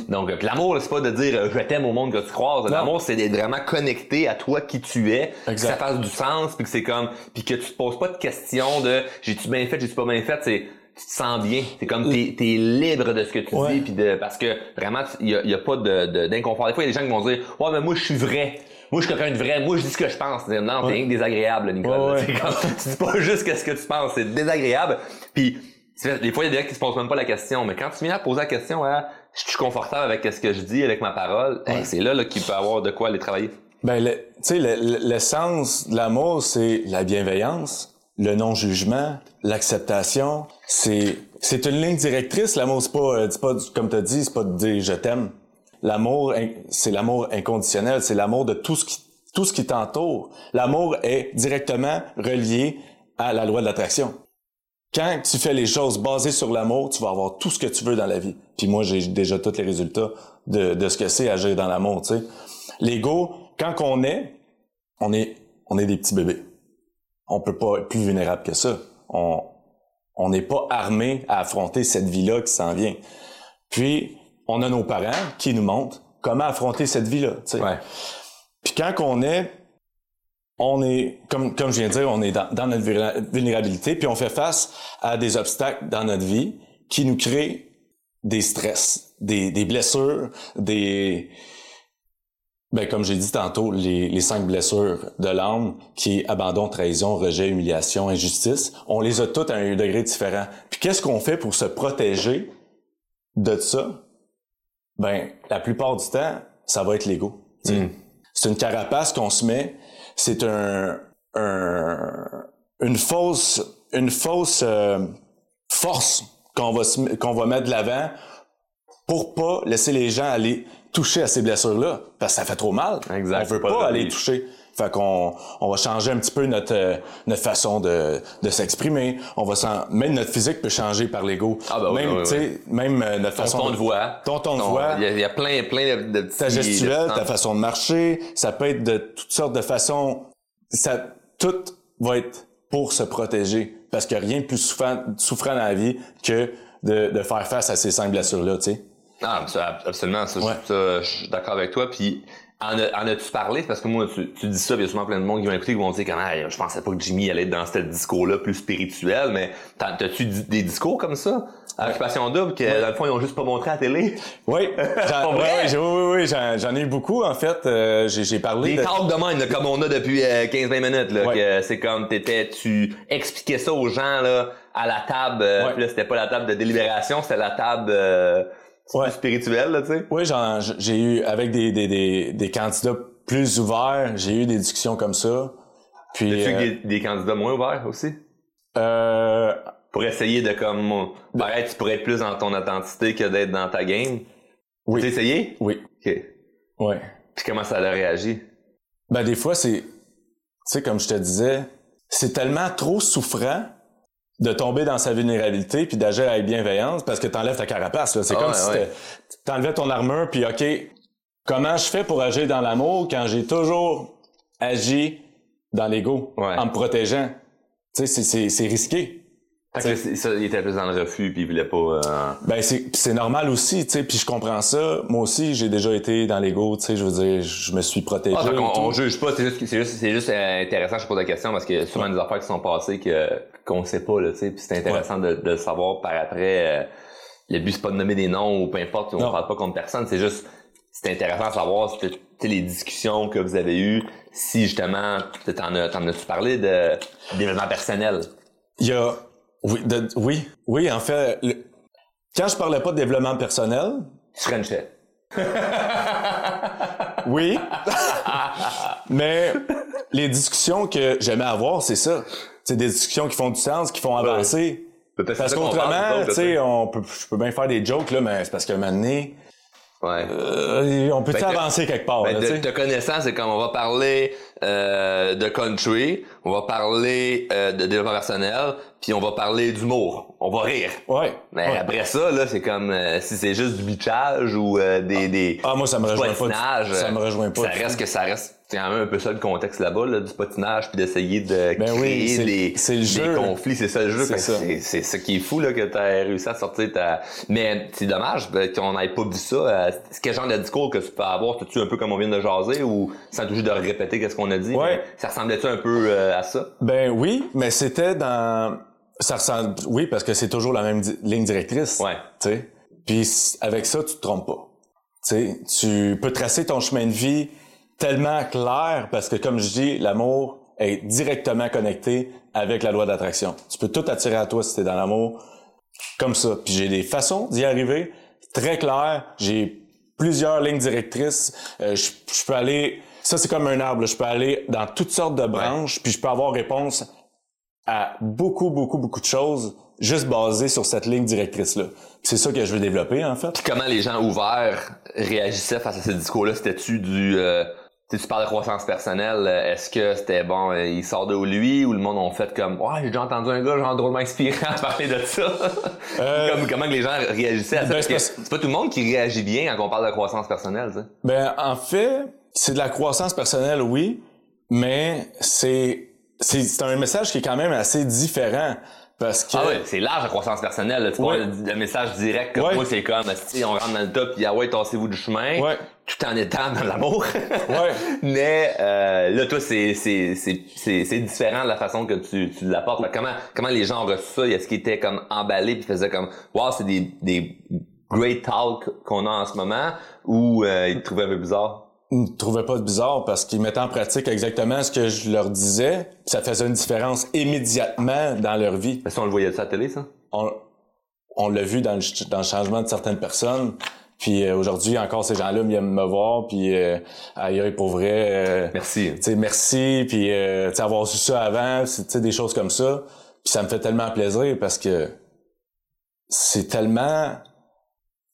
donc, euh, l'amour, c'est pas de dire euh, je t'aime au monde que tu croises. L'amour, c'est d'être vraiment connecté à toi qui tu es, que Exact. ça fasse du sens, puis que c'est comme, puis que tu te poses pas de questions de j'ai-tu bien fait, j'ai-tu pas bien fait. C'est tu te sens bien. C'est comme t'es es libre de ce que tu Ouais. dis, puis de parce que vraiment, il y a, y a pas de de- d'inconfort. Des fois, il y a des gens qui vont dire ouais, mais moi, je suis vrai. Moi, je suis quelqu'un de vrai. Moi, je dis ce que je pense. Non, t'es rien que désagréable, Nicole. Ouais, tu dis pas juste qu'est-ce que tu penses. C'est désagréable. Puis des fois, il y a des gens qui se posent même pas la question, mais quand tu viens à poser la question à je suis confortable avec ce que je dis, avec ma parole, hey, c'est là, là qu'il peut avoir de quoi aller travailler. Ben, le- tu sais, le- le- l'essence de l'amour, c'est la bienveillance, le non-jugement, l'acceptation. C'est, c'est une ligne directrice, l'amour. C'est pas, euh, c'est pas, comme t'as dit, c'est pas de dire je t'aime. L'amour, c'est l'amour inconditionnel, c'est l'amour de tout ce qui, tout ce qui t'entoure. L'amour est directement relié à la loi de l'attraction. Quand tu fais les choses basées sur l'amour, tu vas avoir tout ce que tu veux dans la vie. Puis moi, j'ai déjà tous les résultats de, de ce que c'est agir dans l'amour, tu sais. L'ego, quand on est, on est, on est des petits bébés. On peut pas être plus vulnérable que ça. On, on n'est pas armé à affronter cette vie-là qui s'en vient. Puis, on a nos parents qui nous montrent comment affronter cette vie-là, tu sais. Puis quand on est, on est, comme, comme je viens de dire, on est dans, dans notre vulnéra- vulnérabilité, puis on fait face à des obstacles dans notre vie qui nous créent des stress, des, des blessures, des... Ben, comme j'ai dit tantôt, les, les cinq blessures de l'âme, qui est abandon, trahison, rejet, humiliation, injustice, on les a toutes à un degré différent. Puis qu'est-ce qu'on fait pour se protéger de ça? Ben, la plupart du temps, ça va être l'ego. tu sais. Mm. C'est une carapace qu'on se met. C'est un, un- une fausse, une fausse euh, force qu'on va se- qu'on va mettre de l'avant pour pas laisser les gens aller toucher à ces blessures-là, parce que ça fait trop mal. Exact. On veut Pas pas, le- aller toucher. Fait qu'on on va changer un petit peu notre euh, notre façon de, de s'exprimer. On va même notre physique peut changer par l'ego. Ah, bah oui, même oui, tu sais, même euh, notre Ton façon ton de voix. ton ton de voix. Il y, a- il y a plein, plein de, de petits... ta gestuelle, de- ta façon de marcher, ça peut être de toutes sortes de façons. Ça, tout va être pour se protéger, parce qu'il n'y a rien de plus souffrant, souffrant dans la vie que de, de faire face à ces cinq blessures-là, tu sais. Ah, absolument. Ça, Ouais. ça, je suis d'accord avec toi. Puis, en, as-tu parlé? Parce que moi, tu, tu dis ça, puis il y a souvent plein de monde qui vont écouter, qui vont dire comment je pensais pas que Jimmy allait être dans ce discours-là plus spirituel, mais t'as- t'as-tu des discours comme ça? À Occupation Double, que dans le fond, ils ont juste pas montré à la télé? Oui, j'en, ouais, oui, oui, oui, j'en, ai eu beaucoup, en fait. Euh, j'ai, parlé Des de... talks de même, comme on a depuis euh, 15-20 minutes, là, Ouais. c'est comme t'étais, tu expliquais ça aux gens, là, à la table, euh, Ouais. puis là, c'était pas la table de délibération, c'était la table, euh, Ouais. plus spirituelle, là, tu sais. Oui, j'ai eu, avec des, des, des, des candidats plus ouverts, j'ai eu des discussions comme ça. Puis, T'as-tu euh, des, des candidats moins ouverts aussi? euh, Pour essayer de comme paraître, tu pourrais être plus dans ton authenticité que d'être dans ta game. Oui. Tu essayé? oui, OK. ouais. Puis comment ça a réagi? Ben des fois c'est tu sais comme je te disais, c'est tellement trop souffrant de tomber dans sa vulnérabilité puis d'agir avec bienveillance parce que t'enlèves ta carapace là, c'est Ah comme ouais, si ouais. t'enlevais ton armure puis OK, comment je fais pour agir dans l'amour quand j'ai toujours agi dans l'ego Ouais. en me protégeant? Tu sais c'est c'est c'est risqué. Que ça, il était plus dans le refus puis il voulait pas. euh, Ben c'est normal aussi, tu sais, puis je comprends ça. Moi aussi, j'ai déjà été dans l'ego, tu sais, je veux dire, je me suis protégé. Ah, tout. on, juge pas, c'est juste, c'est juste, c'est juste euh, intéressant, je pose la question parce qu'il y a souvent des affaires qui sont passées que, qu'on sait pas, là, tu sais, puis c'est intéressant de, de le savoir par après. euh, le but, c'est pas de nommer des noms ou peu importe, on Non. parle pas contre personne, c'est juste, c'est intéressant de savoir, tu sais, les discussions que vous avez eues, si justement, tu t'en as, t'en as-tu parlé de développement personnel? Il y a oui, de- oui, oui, en fait, le- quand je parlais pas de développement personnel, Frenchais. oui, mais les discussions que j'aimais avoir, c'est ça. C'est des discussions qui font du sens, qui font avancer. Parce qu'autrement, tu sais, on peut, je peux bien faire des jokes là, mais c'est parce qu'à un moment donné, Ouais. euh, on peut Ben, avancer quelque part. Ben, là, de, te connaissant, c'est comme on va parler euh, de country, on va parler euh, de développement personnel, puis on va parler d'humour. On va rire. Ouais. Mais ouais. après ça, là, c'est comme euh, si c'est juste du bitchage ou euh, des, des Ah, moi, ça me rejoint pas. du- Ça me rejoint pas. Ça reste que ça reste c'est quand même un peu ça le contexte là-bas, là, du patinage, puis d'essayer de Ben oui, créer c'est- des, c'est le des jeu. conflits. C'est ça le jeu. C'est ça. C'est c'est ça qui est fou là, que tu as réussi à sortir ta... Mais c'est dommage ben, qu'on n'ait pas vu ça. Euh, c'est quel genre de discours que tu peux avoir? T'as-tu un peu comme on vient de jaser ou sans toujours de répéter qu'est-ce qu'on a dit? Ouais. Mais Ça ressemblait-tu un peu euh, à ça? Ben oui, mais c'était dans ça ressemble oui parce que c'est toujours la même di- ligne directrice. Ouais. Tu sais. Puis avec ça tu te trompes pas. Tu sais, tu peux tracer ton chemin de vie tellement clair parce que comme je dis, l'amour est directement connecté avec la loi d'attraction. Tu peux tout attirer à toi si t'es dans l'amour comme ça. Puis j'ai des façons d'y arriver très claires. J'ai plusieurs lignes directrices. Euh, je, je peux aller ça c'est comme un arbre. Je peux aller dans toutes sortes de branches puis je peux avoir réponse à beaucoup, beaucoup, beaucoup de choses juste basées sur cette ligne directrice-là. C'est ça que je veux développer, en fait. Puis comment les gens ouverts réagissaient face à ce discours-là? C'était-tu du... Euh, tu sais, tu parles de croissance personnelle, euh, est-ce que c'était bon, euh, il sort de où lui, ou le monde ont fait comme, ouais, j'ai déjà entendu un gars genre drôlement inspirant parler de ça? Euh, comme, comment que les gens réagissaient à ça? ben, que c'est c'est pas tout le monde qui réagit bien quand on parle de croissance personnelle. Ben, en fait, c'est de la croissance personnelle, oui, mais c'est, c'est, c'est un message qui est quand même assez différent. Parce que... Ah ouais, c'est large la croissance personnelle. là. Tu vois, le, le message direct comme Ouais. moi, c'est comme, si on rentre dans le top, puis ah ouais, tassez-vous du chemin, Ouais. Tout en étant dans l'amour. Ouais. Mais euh, là, toi, c'est c'est c'est c'est c'est différent de la façon que tu tu l'apportes. Comment comment les gens ont reçu ça? Est-ce qu'ils étaient comme emballés puis faisaient comme, wow, c'est des des great talk qu'on a en ce moment, ou euh, ils te trouvaient un peu bizarre? Ne trouvaient pas bizarre parce qu'ils mettaient en pratique exactement ce que je leur disais. Ça faisait une différence immédiatement dans leur vie. Parce on le voyait à la télé, ça? On, on l'a vu dans le, dans le changement de certaines personnes. Puis euh, aujourd'hui, encore, ces gens-là viennent me voir. Puis euh, aïe, pour vrai, euh, Merci. tu sais, merci. Puis euh, tu sais, avoir su ça avant, c'est, tu sais, des choses comme ça. Puis ça me fait tellement plaisir parce que c'est tellement...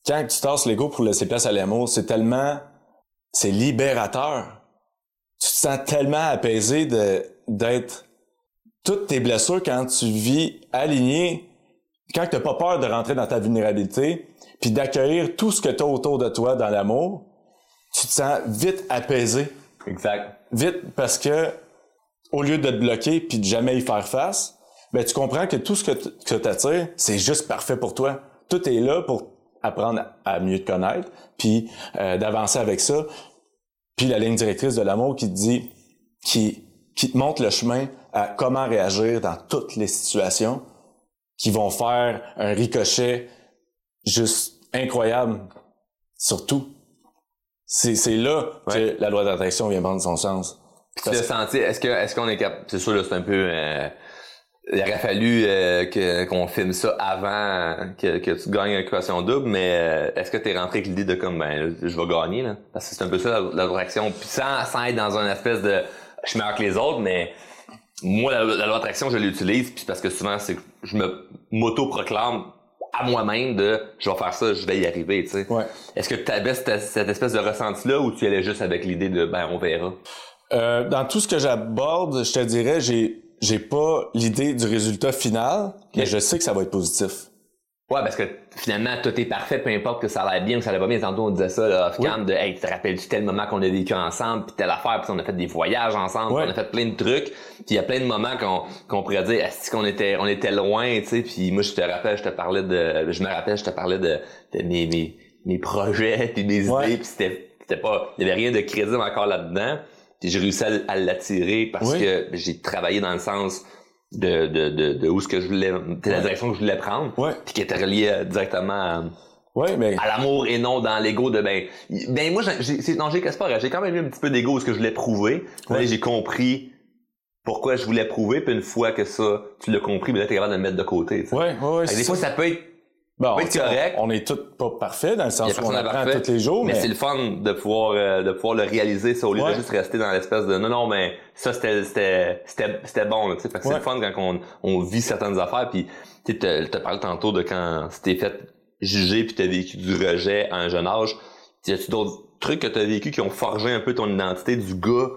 Quand tu tasses l'ego pour laisser place à l'amour, c'est tellement... C'est libérateur. tu te sens tellement apaisé de d'être toutes tes blessures quand tu vis aligné, quand tu n'as pas peur de rentrer dans ta vulnérabilité, puis d'accueillir tout ce que tu as autour de toi dans l'amour, tu te sens vite apaisé. Exact. Vite parce que au lieu de te bloquer puis de jamais y faire face, ben tu comprends que tout ce que tu attires, c'est juste parfait pour toi. Tout est là pour apprendre à mieux te connaître, puis euh, d'avancer avec ça. Puis la ligne directrice de l'amour qui te dit, qui, qui te montre le chemin à comment réagir dans toutes les situations qui vont faire un ricochet juste incroyable sur tout. C'est, c'est là que la loi d'attraction vient prendre son sens. tu l'as senti, est-ce que est-ce qu'on est capable c'est sûr là c'est un peu euh, il aurait fallu euh, que, qu'on filme ça avant que, que tu gagnes l'équation double, mais euh, est-ce que tu es rentré avec l'idée de comme ben je vais gagner là? Parce que c'est un peu ça la, réaction. Puis sans, sans être dans un espèce de je suis meilleur que les autres, mais moi la, loi d'attraction je l'utilise puis parce que souvent c'est que je me m'auto-proclame à moi-même de je vais faire ça, je vais y arriver, tu sais. Ouais. Est-ce que tu avais cette, cette espèce de ressenti-là ou tu allais juste avec l'idée de ben on verra? Euh, dans tout ce que j'aborde, je te dirais, j'ai j'ai pas l'idée du résultat final, mais je sais que ça va être positif. Ouais, parce que finalement, tout est parfait, peu importe que ça a l'air bien ou que ça allait pas bien. Tantôt, on disait ça, là, off-cam, de, hey, tu te rappelles-tu tel moment qu'on a vécu ensemble, puis telle affaire, puis on a fait des voyages ensemble, Ouais. on a fait plein de trucs, puis il y a plein de moments qu'on, qu'on pourrait dire, est-ce qu'on était, on était loin, tu sais, puis moi, je te rappelle, je te parlais de, je me rappelle, je te parlais de, de mes, mes, mes projets, puis mes idées, puis c'était, c'était pas, il y avait rien de crédible encore là-dedans, puis j'ai réussi à, à l'attirer parce Oui. que j'ai travaillé dans le sens de, de, de, de où ce que je voulais, la direction que je voulais prendre Ouais. puis qui était relié euh, directement à, Ouais, mais à l'amour et non dans l'ego de ben ben moi j'ai- non j'ai j'ai quand même eu un petit peu d'ego ce que je voulais prouver Ouais. j'ai compris pourquoi je voulais prouver puis une fois que ça tu l'as compris ben là t'es capable de le mettre de côté tu sais. ouais, ouais, ouais. Des fois ça peut être Bon, tu sais, correct. On, on est tous pas parfaits dans le sens où on apprend parfait, tous les jours, mais, mais, c'est le fun de pouvoir euh, de pouvoir le réaliser ça au lieu Ouais. de juste rester dans l'espèce de non non mais ça c'était c'était c'était c'était bon tu sais. Fait que c'est le fun quand on, on vit certaines affaires. Puis tu t'as parlé tantôt de quand tu t'es fait juger puis t'as vécu du rejet à un jeune âge. Y a-tu d'autres trucs que t'as vécu qui ont forgé un peu ton identité du gars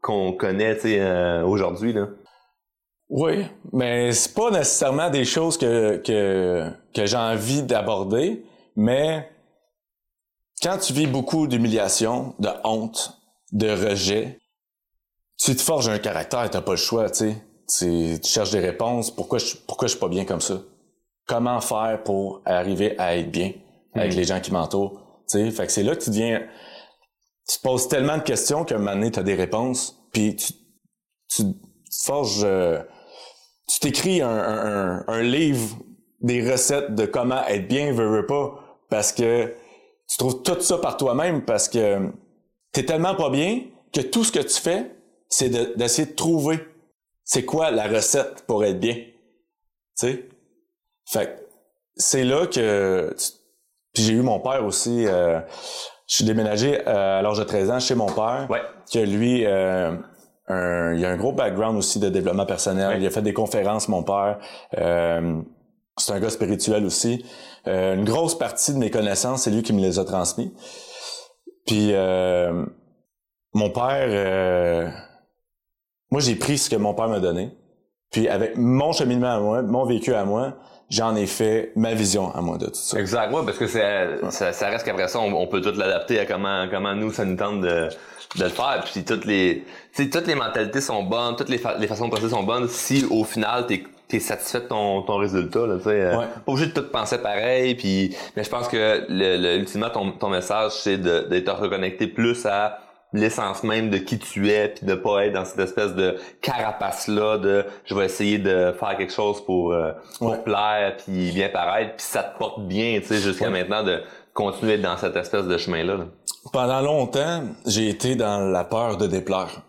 qu'on connaît tu sais euh, aujourd'hui là? Oui, mais c'est pas nécessairement des choses que, que, que j'ai envie d'aborder, mais quand tu vis beaucoup d'humiliation, de honte, de rejet, tu te forges un caractère, t'as pas le choix, tu sais. Tu, cherches des réponses. Pourquoi je, pourquoi je suis pas bien comme ça? Comment faire pour arriver à être bien avec Mhm. les gens qui m'entourent? Tu sais, fait que c'est là que tu deviens, tu te poses tellement de questions qu'à un moment donné, t'as des réponses, puis tu, tu, tu te forges, euh, tu t'écris un, un, un- livre des recettes de comment être bien, veux, veux pas, parce que tu trouves tout ça par toi-même, parce que t'es tellement pas bien que tout ce que tu fais, c'est de- d'essayer de trouver c'est quoi la recette pour être bien. Tu sais? Fait que c'est là que... Puis j'ai eu mon père aussi... euh, je suis déménagé euh, à l'âge de 13 ans chez mon père ouais que lui, euh, un- il a un gros background aussi de développement personnel. Il a fait des conférences, mon père. Euh, c'est un gars spirituel aussi. Euh, une grosse partie de mes connaissances, c'est lui qui me les a transmis. Puis euh, mon père, euh, moi j'ai pris ce que mon père m'a donné. Puis avec mon cheminement à moi, mon vécu à moi, j'en ai fait ma vision à moi de tout ça. Exact, ouais, parce que c'est, ça, ça reste qu'après ça, on, on peut tout l'adapter à comment, comment nous, ça nous tente de, de le faire. Puis toutes les, toutes les mentalités sont bonnes, toutes les, fa- les façons de penser sont bonnes si au final t'es, t'es satisfait de ton, ton résultat, là, tu sais. euh, Ouais. Pas obligé de tout penser pareil, puis, mais je pense que le, le, ultimement, ton, ton message, c'est de, d'être reconnecté plus à l'essence même de qui tu es puis de pas être dans cette espèce de carapace là de je vais essayer de faire quelque chose pour euh, pour Ouais. plaire puis bien paraître puis ça te porte bien tu sais jusqu'à Ouais. maintenant de continuer dans cette espèce de chemin là, Pendant longtemps, j'ai été dans la peur de déplaire.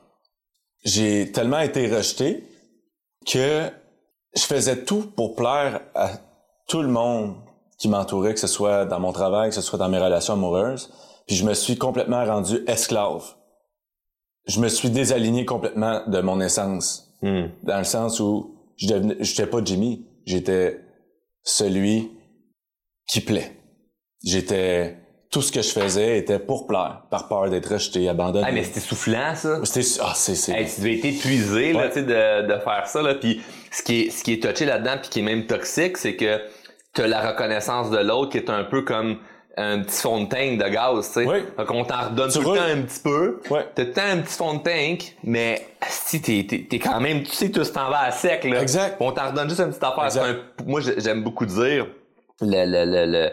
J'ai tellement été rejeté que je faisais tout pour plaire à tout le monde qui m'entourait, que ce soit dans mon travail, que ce soit dans mes relations amoureuses. Puis je me suis complètement rendu esclave. Je me suis désaligné complètement de mon essence. Hmm. Dans le sens où je j'étais pas Jimmy. J'étais celui qui plaît. J'étais tout ce que je faisais était pour plaire, par peur d'être rejeté, abandonné. Ah, mais c'était soufflant, ça. C'était ah, c'est c'est Hey, tu devais être épuisé, là, tu sais, de, de faire ça, là. Puis ce qui est, ce qui est touché là-dedans, puis qui est même toxique, c'est que t'as la reconnaissance de l'autre qui est un peu comme un petit fond de tank de gaz, tu sais. Oui. Fait qu'on t'en redonne Tu tout le temps un petit peu. Ouais. T'as tout le temps un petit fond de tank, mais si t'es, t'es, t'es quand même, tu sais, tout ce temps va à sec, là. Exact. On t'en redonne juste une petite affaire. Un- moi, j'ai- j'aime beaucoup dire, le, le, le, le-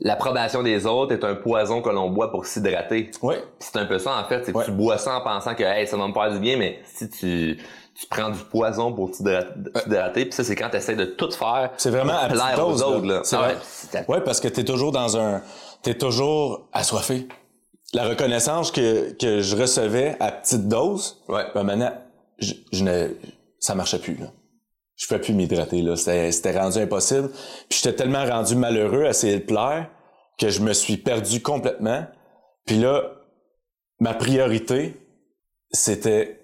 l'approbation des autres est un poison que l'on boit pour s'hydrater. Ouais. C'est un peu ça, en fait. C'est que tu bois ça en pensant que hey, ça va me faire du bien, mais si tu, tu prends du poison pour t'hydra- t'hydrater, puis ça, c'est quand tu essaies de tout faire C'est vraiment pour à plaire dose, aux autres. là. Là. C'est Ah vrai. Ouais, parce que t'es toujours dans un, t'es toujours assoiffé. La reconnaissance que, que je recevais à petite dose, Ouais. ben maintenant, je, je ne, ça marchait plus, là. Je pouvais plus m'hydrater, là. C'était, rendu impossible. Puis j'étais tellement rendu malheureux à essayer de plaire que je me suis perdu complètement. Puis là, ma priorité, c'était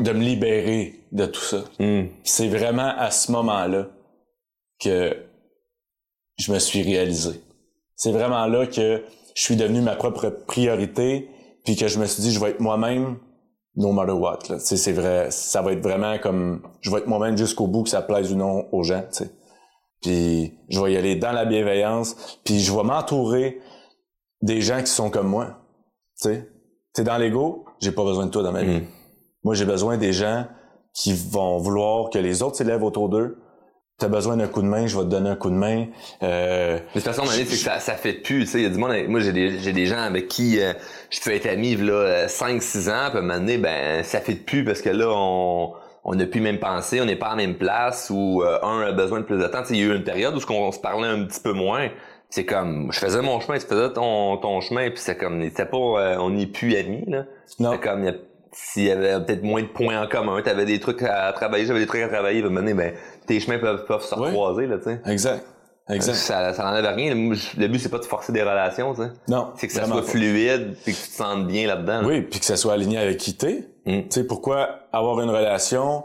de me libérer de tout ça. Hmm. C'est vraiment à ce moment-là que je me suis réalisé. C'est vraiment là que je suis devenu ma propre priorité, puis que je me suis dit, je vais être moi-même, no matter what. Là. Tu sais, c'est vrai, ça va être vraiment comme, je vais être moi-même jusqu'au bout, que ça plaise ou non aux gens. tu sais. Puis je vais y aller dans la bienveillance, puis je vais m'entourer des gens qui sont comme moi. Tu sais, dans l'ego, j'ai pas besoin de toi dans ma vie. Mm. Moi, j'ai besoin des gens qui vont vouloir que les autres s'élèvent autour d'eux. T'as besoin d'un coup de main, je vais te donner un coup de main. Euh, Mais de toute façon, à un moment donné, c'est que ça, ça fait plus. Tu sais, il y a du monde. Moi, j'ai des, j'ai des gens avec qui euh, je peux être ami là 5-6 ans, puis à un moment donné, ben ça fait plus parce que là, on on n'a plus même pensé, on n'est pas à la même place où euh, un a besoin de plus de temps. Tu sais, il y a eu une période où ce qu'on se parlait un petit peu moins. C'est comme, je faisais mon chemin, tu faisais ton, ton chemin, puis c'est comme, c'était pas, euh, on n'est plus amis là. non, C'est comme, s'il y avait peut-être moins de points en commun, t'avais des trucs à travailler, j'avais des trucs à travailler, puis à un moment donné, ben tes chemins peuvent, peuvent se recroiser là, tu sais. exact. Exact. Ça, ça n'enlève rien. Le but, c'est pas de forcer des relations, tu sais. Non. C'est que ça soit pas. fluide, puis que tu te sentes bien là-dedans. là. Oui, puis que ça soit aligné avec qui t'es. Mm. Tu sais, pourquoi avoir une relation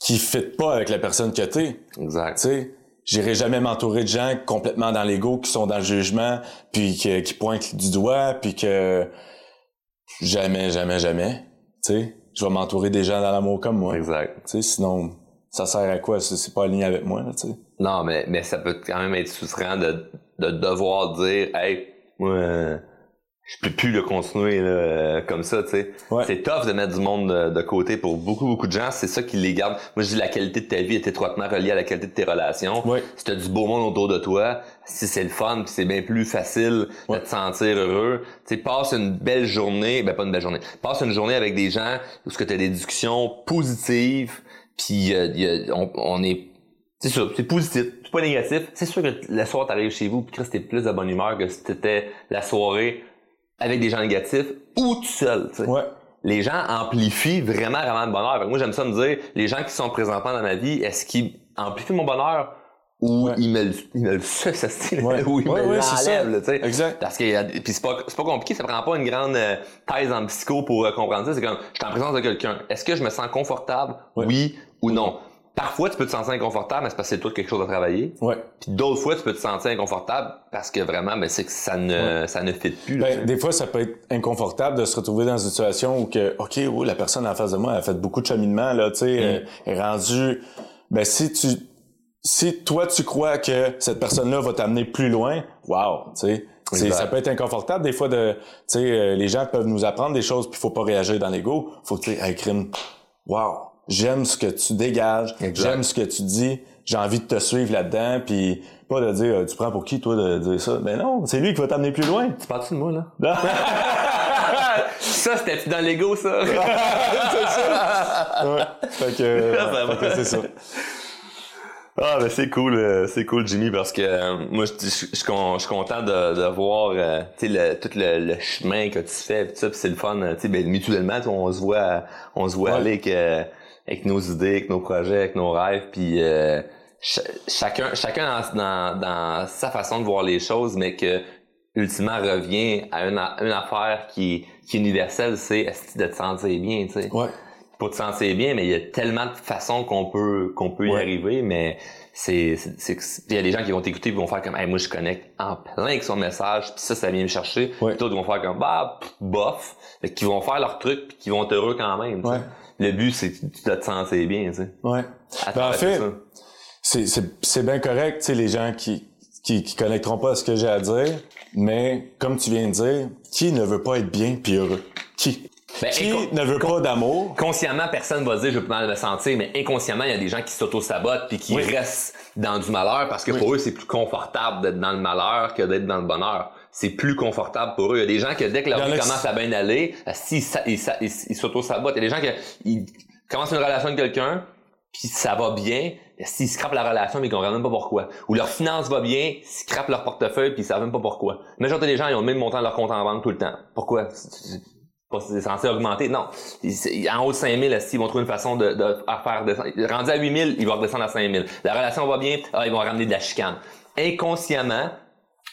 qui fit pas avec la personne que t'es? Exact. Tu sais, j'irai jamais m'entourer de gens complètement dans l'ego, qui sont dans le jugement, puis que- qui pointent du doigt, puis que jamais, jamais, jamais. Tu sais, je vais m'entourer des gens dans l'amour comme moi. Exact. Tu sais, sinon, ça sert à quoi? C'est c'est pas aligné avec moi, tu sais. Non, mais, mais ça peut quand même être soustrant de, de devoir dire, hey, moi, euh, je peux plus le continuer là, euh, comme ça, tu sais. Ouais. C'est tough de mettre du monde de, de côté pour beaucoup, beaucoup de gens. C'est ça qui les garde. Moi, je dis la qualité de ta vie est étroitement reliée à la qualité de tes relations. Ouais. Si t'as du beau monde autour de toi, si c'est le fun, puis c'est bien plus facile Ouais. de te sentir heureux. Tu sais, passe une belle journée, ben pas une belle journée. Passe une journée avec des gens où ce que t'as des discussions positives, puis euh, a- on, on est c'est ça, c'est positif, c'est pas négatif. C'est sûr que le soir t'arrives chez vous, puis Chris t'es plus de bonne humeur que si t'étais la soirée avec des gens négatifs ou tout seul. Ouais. Les gens amplifient vraiment, vraiment le bonheur. Moi, j'aime ça me dire, les gens qui sont présentement dans ma vie, est-ce qu'ils amplifient mon bonheur? Ou Ouais. ils me le, ils me le esti, là, Ouais. ou ils Ouais, me ouais, c'est ça. l'enlèvent, là, tu sais. Exact. Parce que puis c'est pas c'est pas compliqué, ça prend pas une grande euh, thèse en psycho pour euh, comprendre ça. C'est comme je suis en présence de quelqu'un. Est-ce que je me sens confortable, oui ou non? Parfois, tu peux te sentir inconfortable, mais c'est parce que c'est toi quelque chose à travailler. Ouais. Puis d'autres fois, tu peux te sentir inconfortable parce que vraiment, ben, c'est que ça ne ça ne fit plus. là, Ben, des fois, ça peut être inconfortable de se retrouver dans une situation où que, OK, oh, la personne en face de moi a fait beaucoup de cheminement, là, tu sais, Mm. euh, est rendue... Ben, si tu... Si toi, tu crois que cette personne-là va t'amener plus loin, wow, tu sais. c'est-. Ça peut être inconfortable des fois de, tu sais, euh, les gens peuvent nous apprendre des choses puis faut pas réagir dans l'ego. Faut que tu hey, crime, wow, j'aime ce que tu dégages, j'aime ce que tu dis, j'ai envie de te suivre là-dedans puis pas de dire, euh, tu prends pour qui toi de dire ça? Ben non, c'est lui qui va t'amener plus loin. Tu parles-tu de moi, là? ça, c'était dans l'ego, ça? Ouais. Fait que, euh, Ça ouais, fait que c'est ça. Ah, ben c'est cool, euh, c'est cool, Jimmy, parce que euh, moi, je je- je suis con- je suis content de, de voir, euh, tu sais, le- tout le, le chemin que tu fais, pis ça, pis c'est le fun, tu sais, ben, mutuellement, on se voit, on se voit Ouais. aller avec, euh, avec nos idées, avec nos projets, avec nos rêves, puis euh, ch- chacun, chacun dans, dans, dans sa façon de voir les choses, mais que ultimement revient à une, une affaire qui, qui est universelle, c'est de te sentir bien, tu sais Ouais. Pour te sentir bien, mais il y a tellement de façons qu'on peut qu'on peut y arriver, mais c'est, il y a des gens qui vont t'écouter et vont faire comme, hey, moi, je connecte en plein avec son message, puis ça, ça vient me chercher. Ouais. Puis d'autres vont faire comme, bah, pff, bof. Fait qu'ils vont faire leur truc puis qu'ils vont être heureux quand même. Ouais. Le but, c'est que tu dois te sentir bien, tu sais. Ouais. Ben, en fait, c'est, c'est bien correct, tu sais, les gens qui, qui, qui connecteront pas à ce que j'ai à dire, mais comme tu viens de dire, qui ne veut pas être bien puis heureux? Qui? Ben, qui ne veut pas d'amour? consciemment, personne va dire je veux pas mal me sentir, mais inconsciemment, il y a des gens qui s'auto-sabotent puis qui Oui. restent dans du malheur parce que pour eux, c'est plus confortable d'être dans le malheur que d'être dans le bonheur. C'est plus confortable pour eux. Il y a des gens que dès que leur vie commence à bien aller, s'ils sa- ils sa- ils ils s'auto-sabotent. Il y a des gens qui ils commencent une relation avec quelqu'un, puis ça va bien, s'ils scrapent la relation, mais ils comprennent même pas pourquoi. Ou leur finance va bien, s'ils scrapent leur portefeuille, puis ils savent même pas pourquoi. La majorité des gens, ils ont le même montant de leur compte en banque tout le temps. Pourquoi? C'est- censé augmenter. Non. En haut de 5000, ils vont trouver une façon de, de faire descendre? Rendu à 8000, ils vont redescendre à 5000. La relation va bien, ah, ils vont ramener de la chicane. Inconsciemment,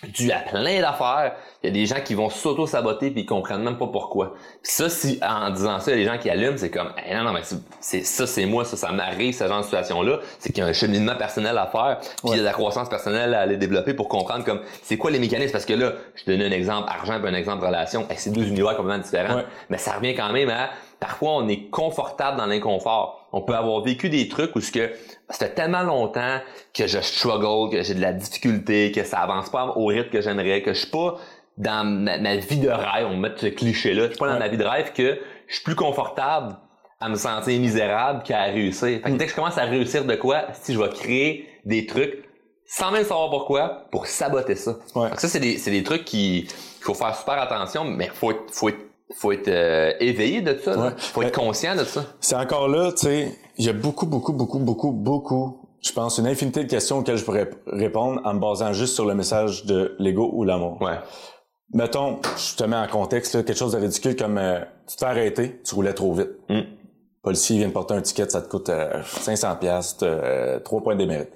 dû à plein d'affaires, il y a des gens qui vont s'auto-saboter puis ils comprennent même pas pourquoi. Puis ça, si en disant ça, il y a des gens qui allument, c'est comme Hey, non, non, mais c'est- ça, c'est moi, ça, ça m'arrive, ce genre de situation-là. C'est qu'il y a un cheminement personnel à faire, puis il y a de la croissance personnelle à aller développer pour comprendre comme c'est quoi les mécanismes? Parce que là, je te donne un exemple argent puis un exemple relation. Hey, c'est deux univers complètement différents. Ouais. Mais ça revient quand même à parfois on est confortable dans l'inconfort. On peut avoir vécu des trucs où ce que ça fait tellement longtemps que je struggle, que j'ai de la difficulté, que ça avance pas au rythme que j'aimerais, que je suis pas dans ma, ma vie de rêve, on va mettre ce cliché-là, je suis pas dans Ouais. ma vie de rêve que je suis plus confortable à me sentir misérable qu'à réussir. Fait que dès que je commence à réussir de quoi, si je vais créer des trucs sans même savoir pourquoi, pour saboter ça. Ouais. Fait que ça, c'est des, trucs qui qu'il faut faire super attention, mais faut être, faut être, faut être euh, éveillé de ça. Ouais. Faut être Mais- conscient de ça. C'est encore là, tu sais, il y a beaucoup, beaucoup, beaucoup, beaucoup, beaucoup, je pense, une infinité de questions auxquelles je pourrais répondre en me basant juste sur le message de l'ego ou l'amour. Ouais. Mettons, je te mets en contexte, là, quelque chose de ridicule comme euh, tu te fais arrêter, tu roulais trop vite. Mm. Le policier vient de porter un ticket, ça te coûte euh, 500 pièces, euh, 3 points de démérite.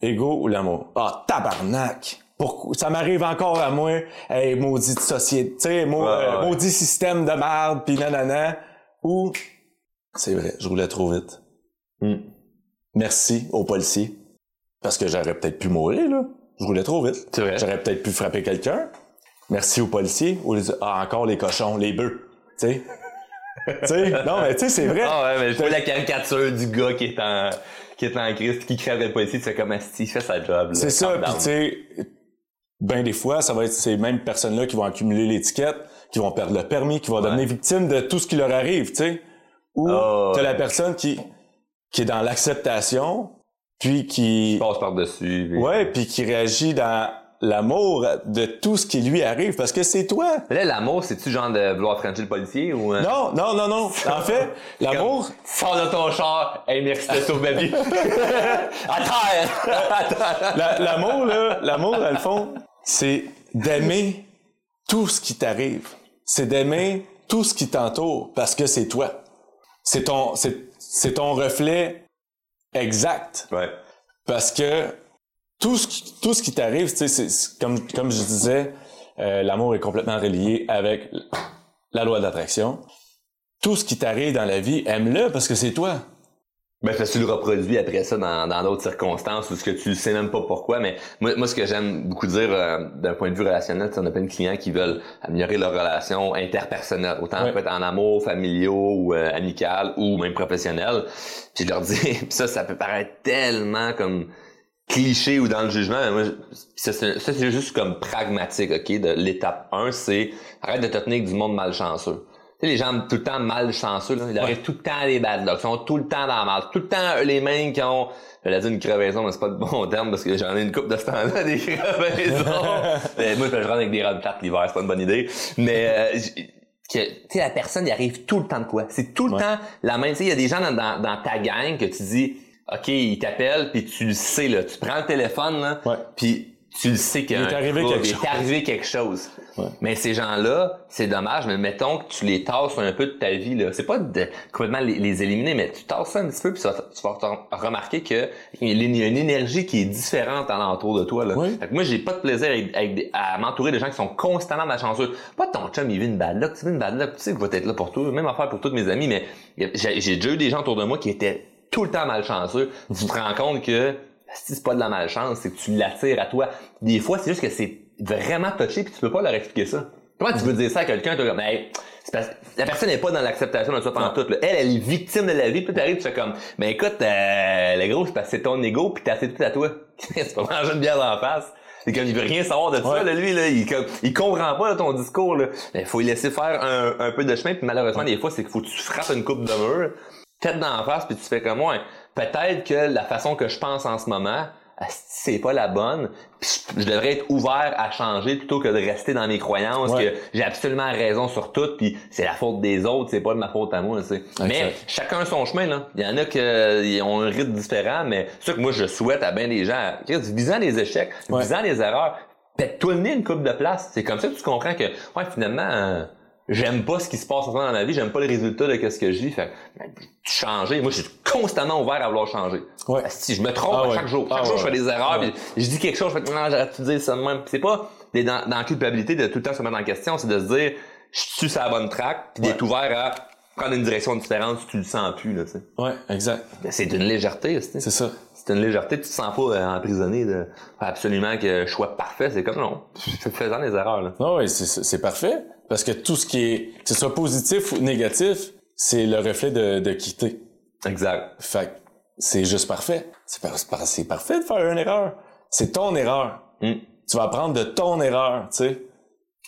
Ego ou l'amour? Ah, tabarnak! Pourquoi? Ça m'arrive encore à moi, hey, maudite société, tu sais, mau- Ouais, euh, ouais. maudit système de merde, pis nanana, ou, c'est vrai, je roulais trop vite. Mm. Merci aux policiers. Parce que j'aurais peut-être pu mourir, là. Je roulais trop vite. C'est vrai. J'aurais peut-être pu frapper quelqu'un. Merci aux policiers. Ou les, ah, encore les cochons, les bœufs. Tu sais? tu sais? Non, mais tu sais, c'est vrai. Ah ouais, mais je vois la caricature du gars qui est en, qui est en crise, qui crève le policier, tu fais comme Asti, il fait sa job. là. c'est ça. Down. tu sais, ben des fois, ça va être ces mêmes personnes-là qui vont accumuler l'étiquette, qui vont perdre le permis, qui vont devenir victimes de tout ce qui leur arrive, tu sais. Ou Ah, t'as ouais. la personne qui, qui est dans l'acceptation, puis qui... Il passe par-dessus. puis- Ouais, puis qui réagit dans l'amour de tout ce qui lui arrive, parce que c'est toi. Là, l'amour, c'est-tu genre de vouloir frencher le policier ou... euh, Non, non, non, non. En fait, l'amour, Sors de ton char, hey, merci de sauver ma vie. à terre! La- l'amour, là, l'amour, dans le fond, c'est d'aimer tout ce qui t'arrive. C'est d'aimer tout ce qui t'entoure, parce que c'est toi. C'est ton, c'est, c'est ton reflet exact. Ouais. Parce que tout ce qui, tout ce qui t'arrive, c'est- comme, comme je disais, euh, l'amour est complètement relié avec la loi d'attraction. Tout ce qui t'arrive dans la vie, aime-le parce que c'est toi. Ben, parce que tu le reproduis après ça dans dans d'autres circonstances ou ce que tu sais même pas pourquoi. Mais moi, moi ce que j'aime beaucoup dire euh, d'un point de vue relationnel, c'est on a plein de clients qui veulent améliorer leur relation interpersonnelle. Autant Ouais. être en amour, familiaux ou euh, amical ou même professionnel. Puis je leur dis, puis ça, ça peut paraître tellement comme cliché ou dans le jugement. mais Moi, ça, c'est ça, c'est juste comme pragmatique, OK? De l'étape 1, c'est arrête de te tenir avec du monde malchanceux. Tu sais, les gens tout le temps malchanceux, là, ils arrivent tout le temps à des bad luck, ils sont tout le temps dans la mal, tout le temps eux, les mêmes qui ont, je vais dire une crevaison, mais c'est pas le bon terme parce que j'en ai une coupe de ce temps-là, des crevaisons. Mais moi, je rentre avec des robes plates l'hiver, c'est pas une bonne idée. Mais, euh, que, tu sais, la personne, il arrive tout le temps de quoi? C'est tout le Ouais. temps la même. Tu sais, il y a des gens dans, dans, dans ta gang que tu dis, OK, ils t'appellent, puis tu le sais, là. Tu prends le téléphone, là, Ouais. puis tu le sais qu'il est arrivé quelque il est chose. arrivé quelque chose. Ouais. Mais ces gens-là, c'est dommage, mais mettons que tu les tasses un peu de ta vie, là. C'est pas de complètement les, les éliminer, mais tu tasses ça un petit peu, puis tu vas, tu vas remarquer que il y a une énergie qui est différente alentour de toi, là. Oui. Fait que moi, j'ai pas de plaisir avec- avec des- à m'entourer de gens qui sont constamment malchanceux. Pas ton chum, il vit une bad luck, tu vis une bad luck, tu sais que va être là pour toi, même affaire pour tous mes amis, mais j'ai déjà eu des gens autour de moi qui étaient tout le temps malchanceux, tu te rends compte que c'est pas de la malchance, c'est que tu l'attires à toi. Des fois, c'est juste que c'est vraiment touché puis tu peux pas leur expliquer ça. Comment tu veux dire ça à quelqu'un, toi, comme, hey, c'est parce la personne n'est pas dans l'acceptation de ça pendant tout. Elle, elle est victime de la vie, puis t'arrives, tu fais comme, mais écoute, euh, le gros, c'est parce que c'est ton ego, puis t'as fait tout à toi. c'est pas manger une bière en face. C'est comme, il veut rien savoir de ça, là, lui, là. Il, comme, il comprend pas, ton discours, là. Il faut lui laisser faire un, un peu de chemin, puis malheureusement, des fois, c'est qu'il faut que tu frappes une coupe de mur, tête dans la face, puis tu fais comme, moi, peut-être que la façon que je pense en ce moment, c'est pas la bonne, je devrais être ouvert à changer plutôt que de rester dans mes croyances que j'ai absolument raison sur tout puis c'est la faute des autres, c'est pas de ma faute à moi, sais. Mais chacun son chemin là. Il y en a qui ont un rythme différent, mais ce que moi je souhaite à bien des gens, visant les échecs, visant les erreurs, pète-toi le nez une coupe de place. C'est comme ça que tu comprends que ouais, finalement euh, j'aime pas ce qui se passe en dans ma vie, j'aime pas le résultat de ce que je vis. Fait ben, changer. Moi, je suis constamment ouvert à vouloir changer. Ouais. Si je me trompe ah chaque jour. Chaque ah jour, je fais des erreurs, je dis quelque chose, je fais non, j'aurais dû dire ça de même. C'est pas dans, dans la culpabilité de tout le temps se mettre en question, c'est de se dire je suis sur la bonne track, puis d'être ouvert à prendre une direction différente si tu le sens plus là, tu sais. Ouais, exact. C'est d'une légèreté, c'est ça. C'est une légèreté, tu te sens pas euh, emprisonné de absolument que je sois parfait, c'est comme non, faisant des erreurs là. Non, oui, c'est parfait. Parce que tout ce qui est, que ce soit positif ou négatif, c'est le reflet de, de quitter. Exact. Fait c'est juste parfait. C'est c'est parfait de faire une erreur. C'est ton erreur. Hmm. Tu vas apprendre de ton erreur, tu sais.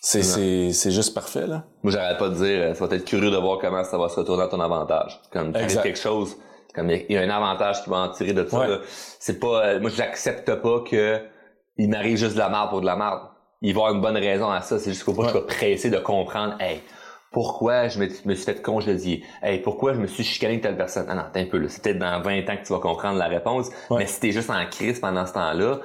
C'est, c'est, c'est juste parfait, là. Moi, j'arrête pas de dire, euh, ça va être curieux de voir comment ça va se retourner à ton avantage. Comme, tu quelque chose, comme, il y, a un avantage qui va en tirer de ça, C'est pas, euh, moi, j'accepte pas que il m'arrive juste de la merde pour de la merde il va y avoir une bonne raison à ça. C'est juste faut pas que je sois pressé de comprendre, hey, pourquoi je me, me suis fait congédier? Hey, pourquoi je me suis chicané de telle personne? Ah non, t'es un peu là. C'est peut-être dans 20 ans que tu vas comprendre la réponse. Mais si t'es juste en crise pendant ce temps-là,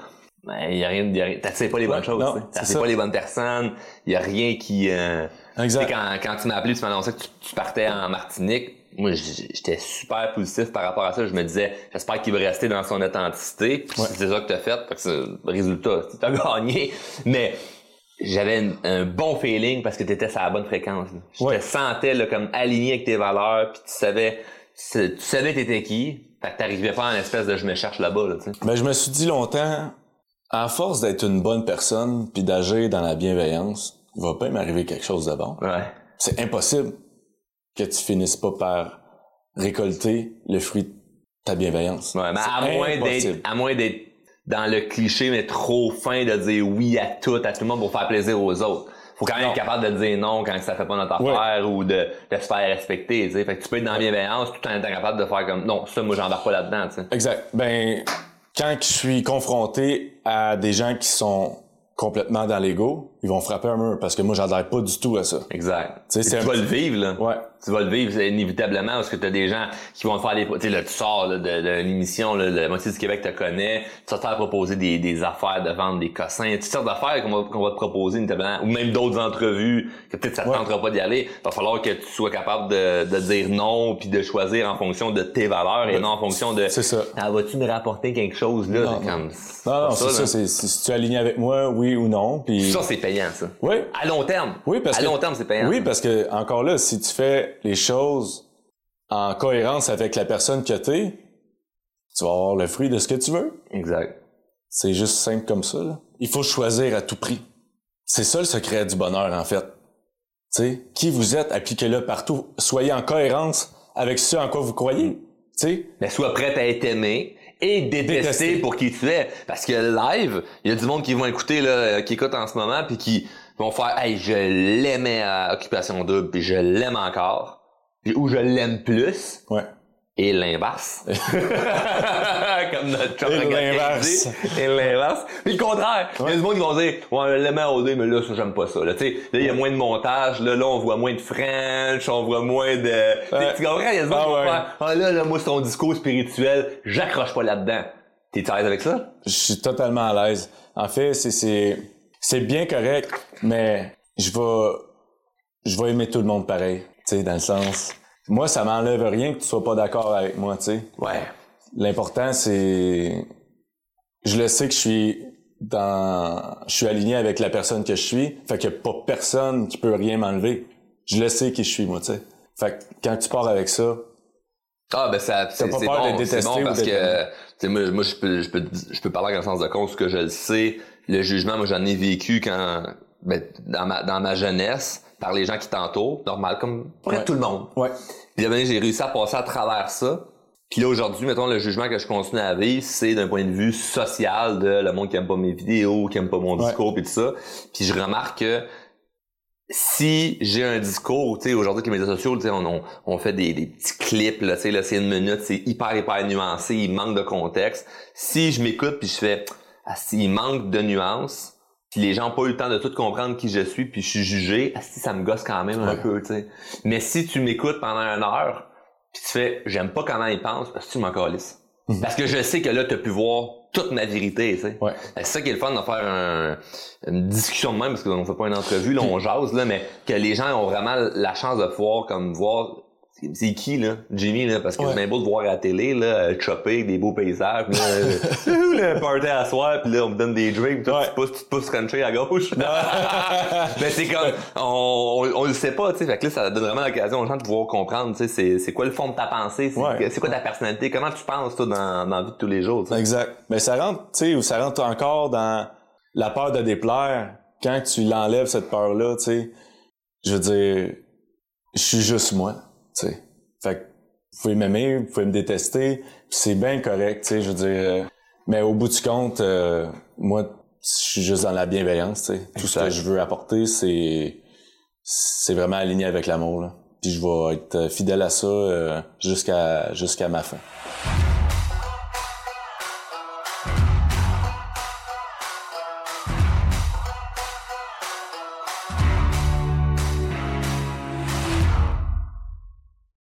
ben, y a rien, y a rien t'attires pas les bonnes choses, t'attires pas les bonnes personnes, il y a rien qui, euh, exact. quand, quand tu m'as appelé, tu m'as annoncé que tu, partais en Martinique, moi, j'étais super positif par rapport à ça. Je me disais, j'espère qu'il va rester dans son authenticité. C'est ça que t'as fait. Fait que le résultat, t'as gagné. Mais j'avais un, bon feeling parce que t'étais sur la bonne fréquence. Je te sentais là, comme aligné avec tes valeurs, puis tu savais, tu, savais t'étais qui. Fait que t'arrivais pas en espèce de je me cherche là-bas. Là, ben, je me suis dit longtemps, à force d'être une bonne personne puis d'agir dans la bienveillance, il va pas m'arriver quelque chose de bon. Ouais. C'est impossible que tu finisses pas par récolter le fruit de ta bienveillance. Ouais, mais à moins d'être, à moins d'être dans le cliché, mais trop fin de dire oui à tout, à tout le monde pour faire plaisir aux autres. Faut quand même être capable de dire non quand ça fait pas notre affaire ou de, de se faire respecter, tu sais. Fait que tu peux être dans la bienveillance tout en étant capable de faire comme non, ça, moi, j'embarque pas là-dedans, tu sais. Exact. Ben, quand je suis confronté à des gens qui sont complètement dans l'ego, ils vont frapper un mur parce que moi j'adhère pas du tout à ça. Exact. Tu vas le vivre là. Ouais. Tu vas le vivre inévitablement parce que tu as des gens qui vont te faire des tu sais là tu sors là, de, l'émission là, la moitié du Québec te connaît, tu vas te faire proposer des, des affaires de vendre des cossins, toutes sortes d'affaires qu'on va, qu'on va te proposer inévitablement ou même d'autres entrevues que peut-être ça te tentera pas d'y aller, va falloir que tu sois capable de, de dire non puis de choisir en fonction de tes valeurs et non en fonction de C'est ça. Ah, vas-tu me rapporter quelque chose là? Non, comme non, c'est ça, c'est si tu es aligné avec moi, oui ou non, puis ça c'est payant ça. Oui. À long terme. Oui, parce à long terme, c'est payant. Oui, parce que encore là, si tu fais les choses en cohérence avec la personne que t'es, tu vas avoir le fruit de ce que tu veux. Exact. C'est juste simple comme ça. Là. Il faut choisir à tout prix. C'est ça le secret du bonheur, en fait. Tu sais, qui vous êtes, appliquez-le partout. Soyez en cohérence avec ce en quoi vous croyez. sais? Mais sois prêt à être aimé et détesté, pour qui tu es. Parce que live, il y a du monde qui vont écouter, là, qui écoute en ce moment, puis qui vont faire Hey, je l'aimais à Occupation Double, puis je l'aime encore. Où je l'aime plus. Ouais. Et l'inverse. Comme notre chum Et l'inverse. Et l'inverse. Puis le contraire. Il y a du monde qui vont dire, ouais, l'aimais au dé, mais là, ça, j'aime pas ça. Là, tu sais, là, il y a moins de montage. Là, là, on voit moins de French, on voit moins de... Ouais. Tu comprends? Il y a du monde qui vont faire, ah là, là, moi, c'est ton discours spirituel, j'accroche pas là-dedans. T'es à l'aise avec ça? Je suis totalement à l'aise. En fait, c'est, c'est, c'est bien correct, mais je vais, je vais aimer tout le monde pareil. Tu sais, dans le sens, moi, ça m'enlève rien que tu sois pas d'accord avec moi, tu sais. Ouais. L'important, c'est, je le sais que je suis dans, je suis aligné avec la personne que je suis, fait qu'il y a pas personne qui peut rien m'enlever. Je le sais qui je suis, moi, tu sais. Fait que quand tu pars avec ça, Ah, ben ça, c'est pas c'est peur de bon, bon parce que, tu sais, moi, moi je peux, je peux, je peux parler le sens de compte, ce que je le sais. Le jugement, moi, j'en ai vécu quand, ben, dans ma, dans ma jeunesse, par les gens qui t'entourent, normal, comme près de Ouais. tout le monde. Ouais. Puis là, j'ai réussi à passer à travers ça. Puis là, aujourd'hui, mettons, le jugement que je continue à vivre, c'est d'un point de vue social de le monde qui aime pas mes vidéos, qui aime pas mon discours, puis tout ça. Puis je remarque que si j'ai un discours, tu sais, aujourd'hui avec les médias sociaux, tu sais, on, on, on fait des, des petits clips, là, tu sais, là, c'est une minute, c'est hyper, hyper nuancé, il manque de contexte. Si je m'écoute puis je fais, ah, si, il manque de nuances, puis les gens ont pas eu le temps de tout comprendre qui je suis, puis je suis jugé, si, ça me gosse quand même un peu, tu sais. Mais si tu m'écoutes pendant une heure, puis tu fais, j'aime pas comment ils pensent, parce que tu m'en calisses. Mhm. Parce que je sais que là, t'as pu voir toute ma vérité, tu sais. Ouais. C'est ça qui est le fun de faire un- une discussion de même, parce qu'on fait pas une entrevue, là, on jase, là, mais que les gens ont vraiment la chance de pouvoir, comme, voir c'est- qui, là? Jimmy, là? Parce que Ouais. c'est bien beau de voir à la télé, là, euh, chopper des beaux paysages, puis là, euh, le party à soir, puis là, on me donne des drinks, puis toi, Ouais. tu te pousses, tu te pousses country à gauche. Mais c'est comme, on, on, on le sait pas, tu sais, fait que là, ça donne vraiment l'occasion aux gens de pouvoir comprendre, tu sais, c'est, c'est quoi le fond de ta pensée, c'est, Ouais. quoi ta personnalité, comment tu penses, toi, dans, dans la vie de tous les jours. Exact. Mais ça rentre, tu sais, ou ça rentre encore dans la peur de déplaire. Quand tu l'enlèves, cette peur-là, tu sais, je veux dire, je suis juste moi, tu sais. Fait que vous pouvez m'aimer, vous pouvez me détester, c'est bien correct, tu sais, je veux dire. euh, mais au bout du compte, euh, moi, je suis juste dans la bienveillance, tu sais. Tout ce que je veux apporter, c'est c'est vraiment aligné avec l'amour, là. Puis je vais être fidèle à ça euh, jusqu'à jusqu'à ma fin.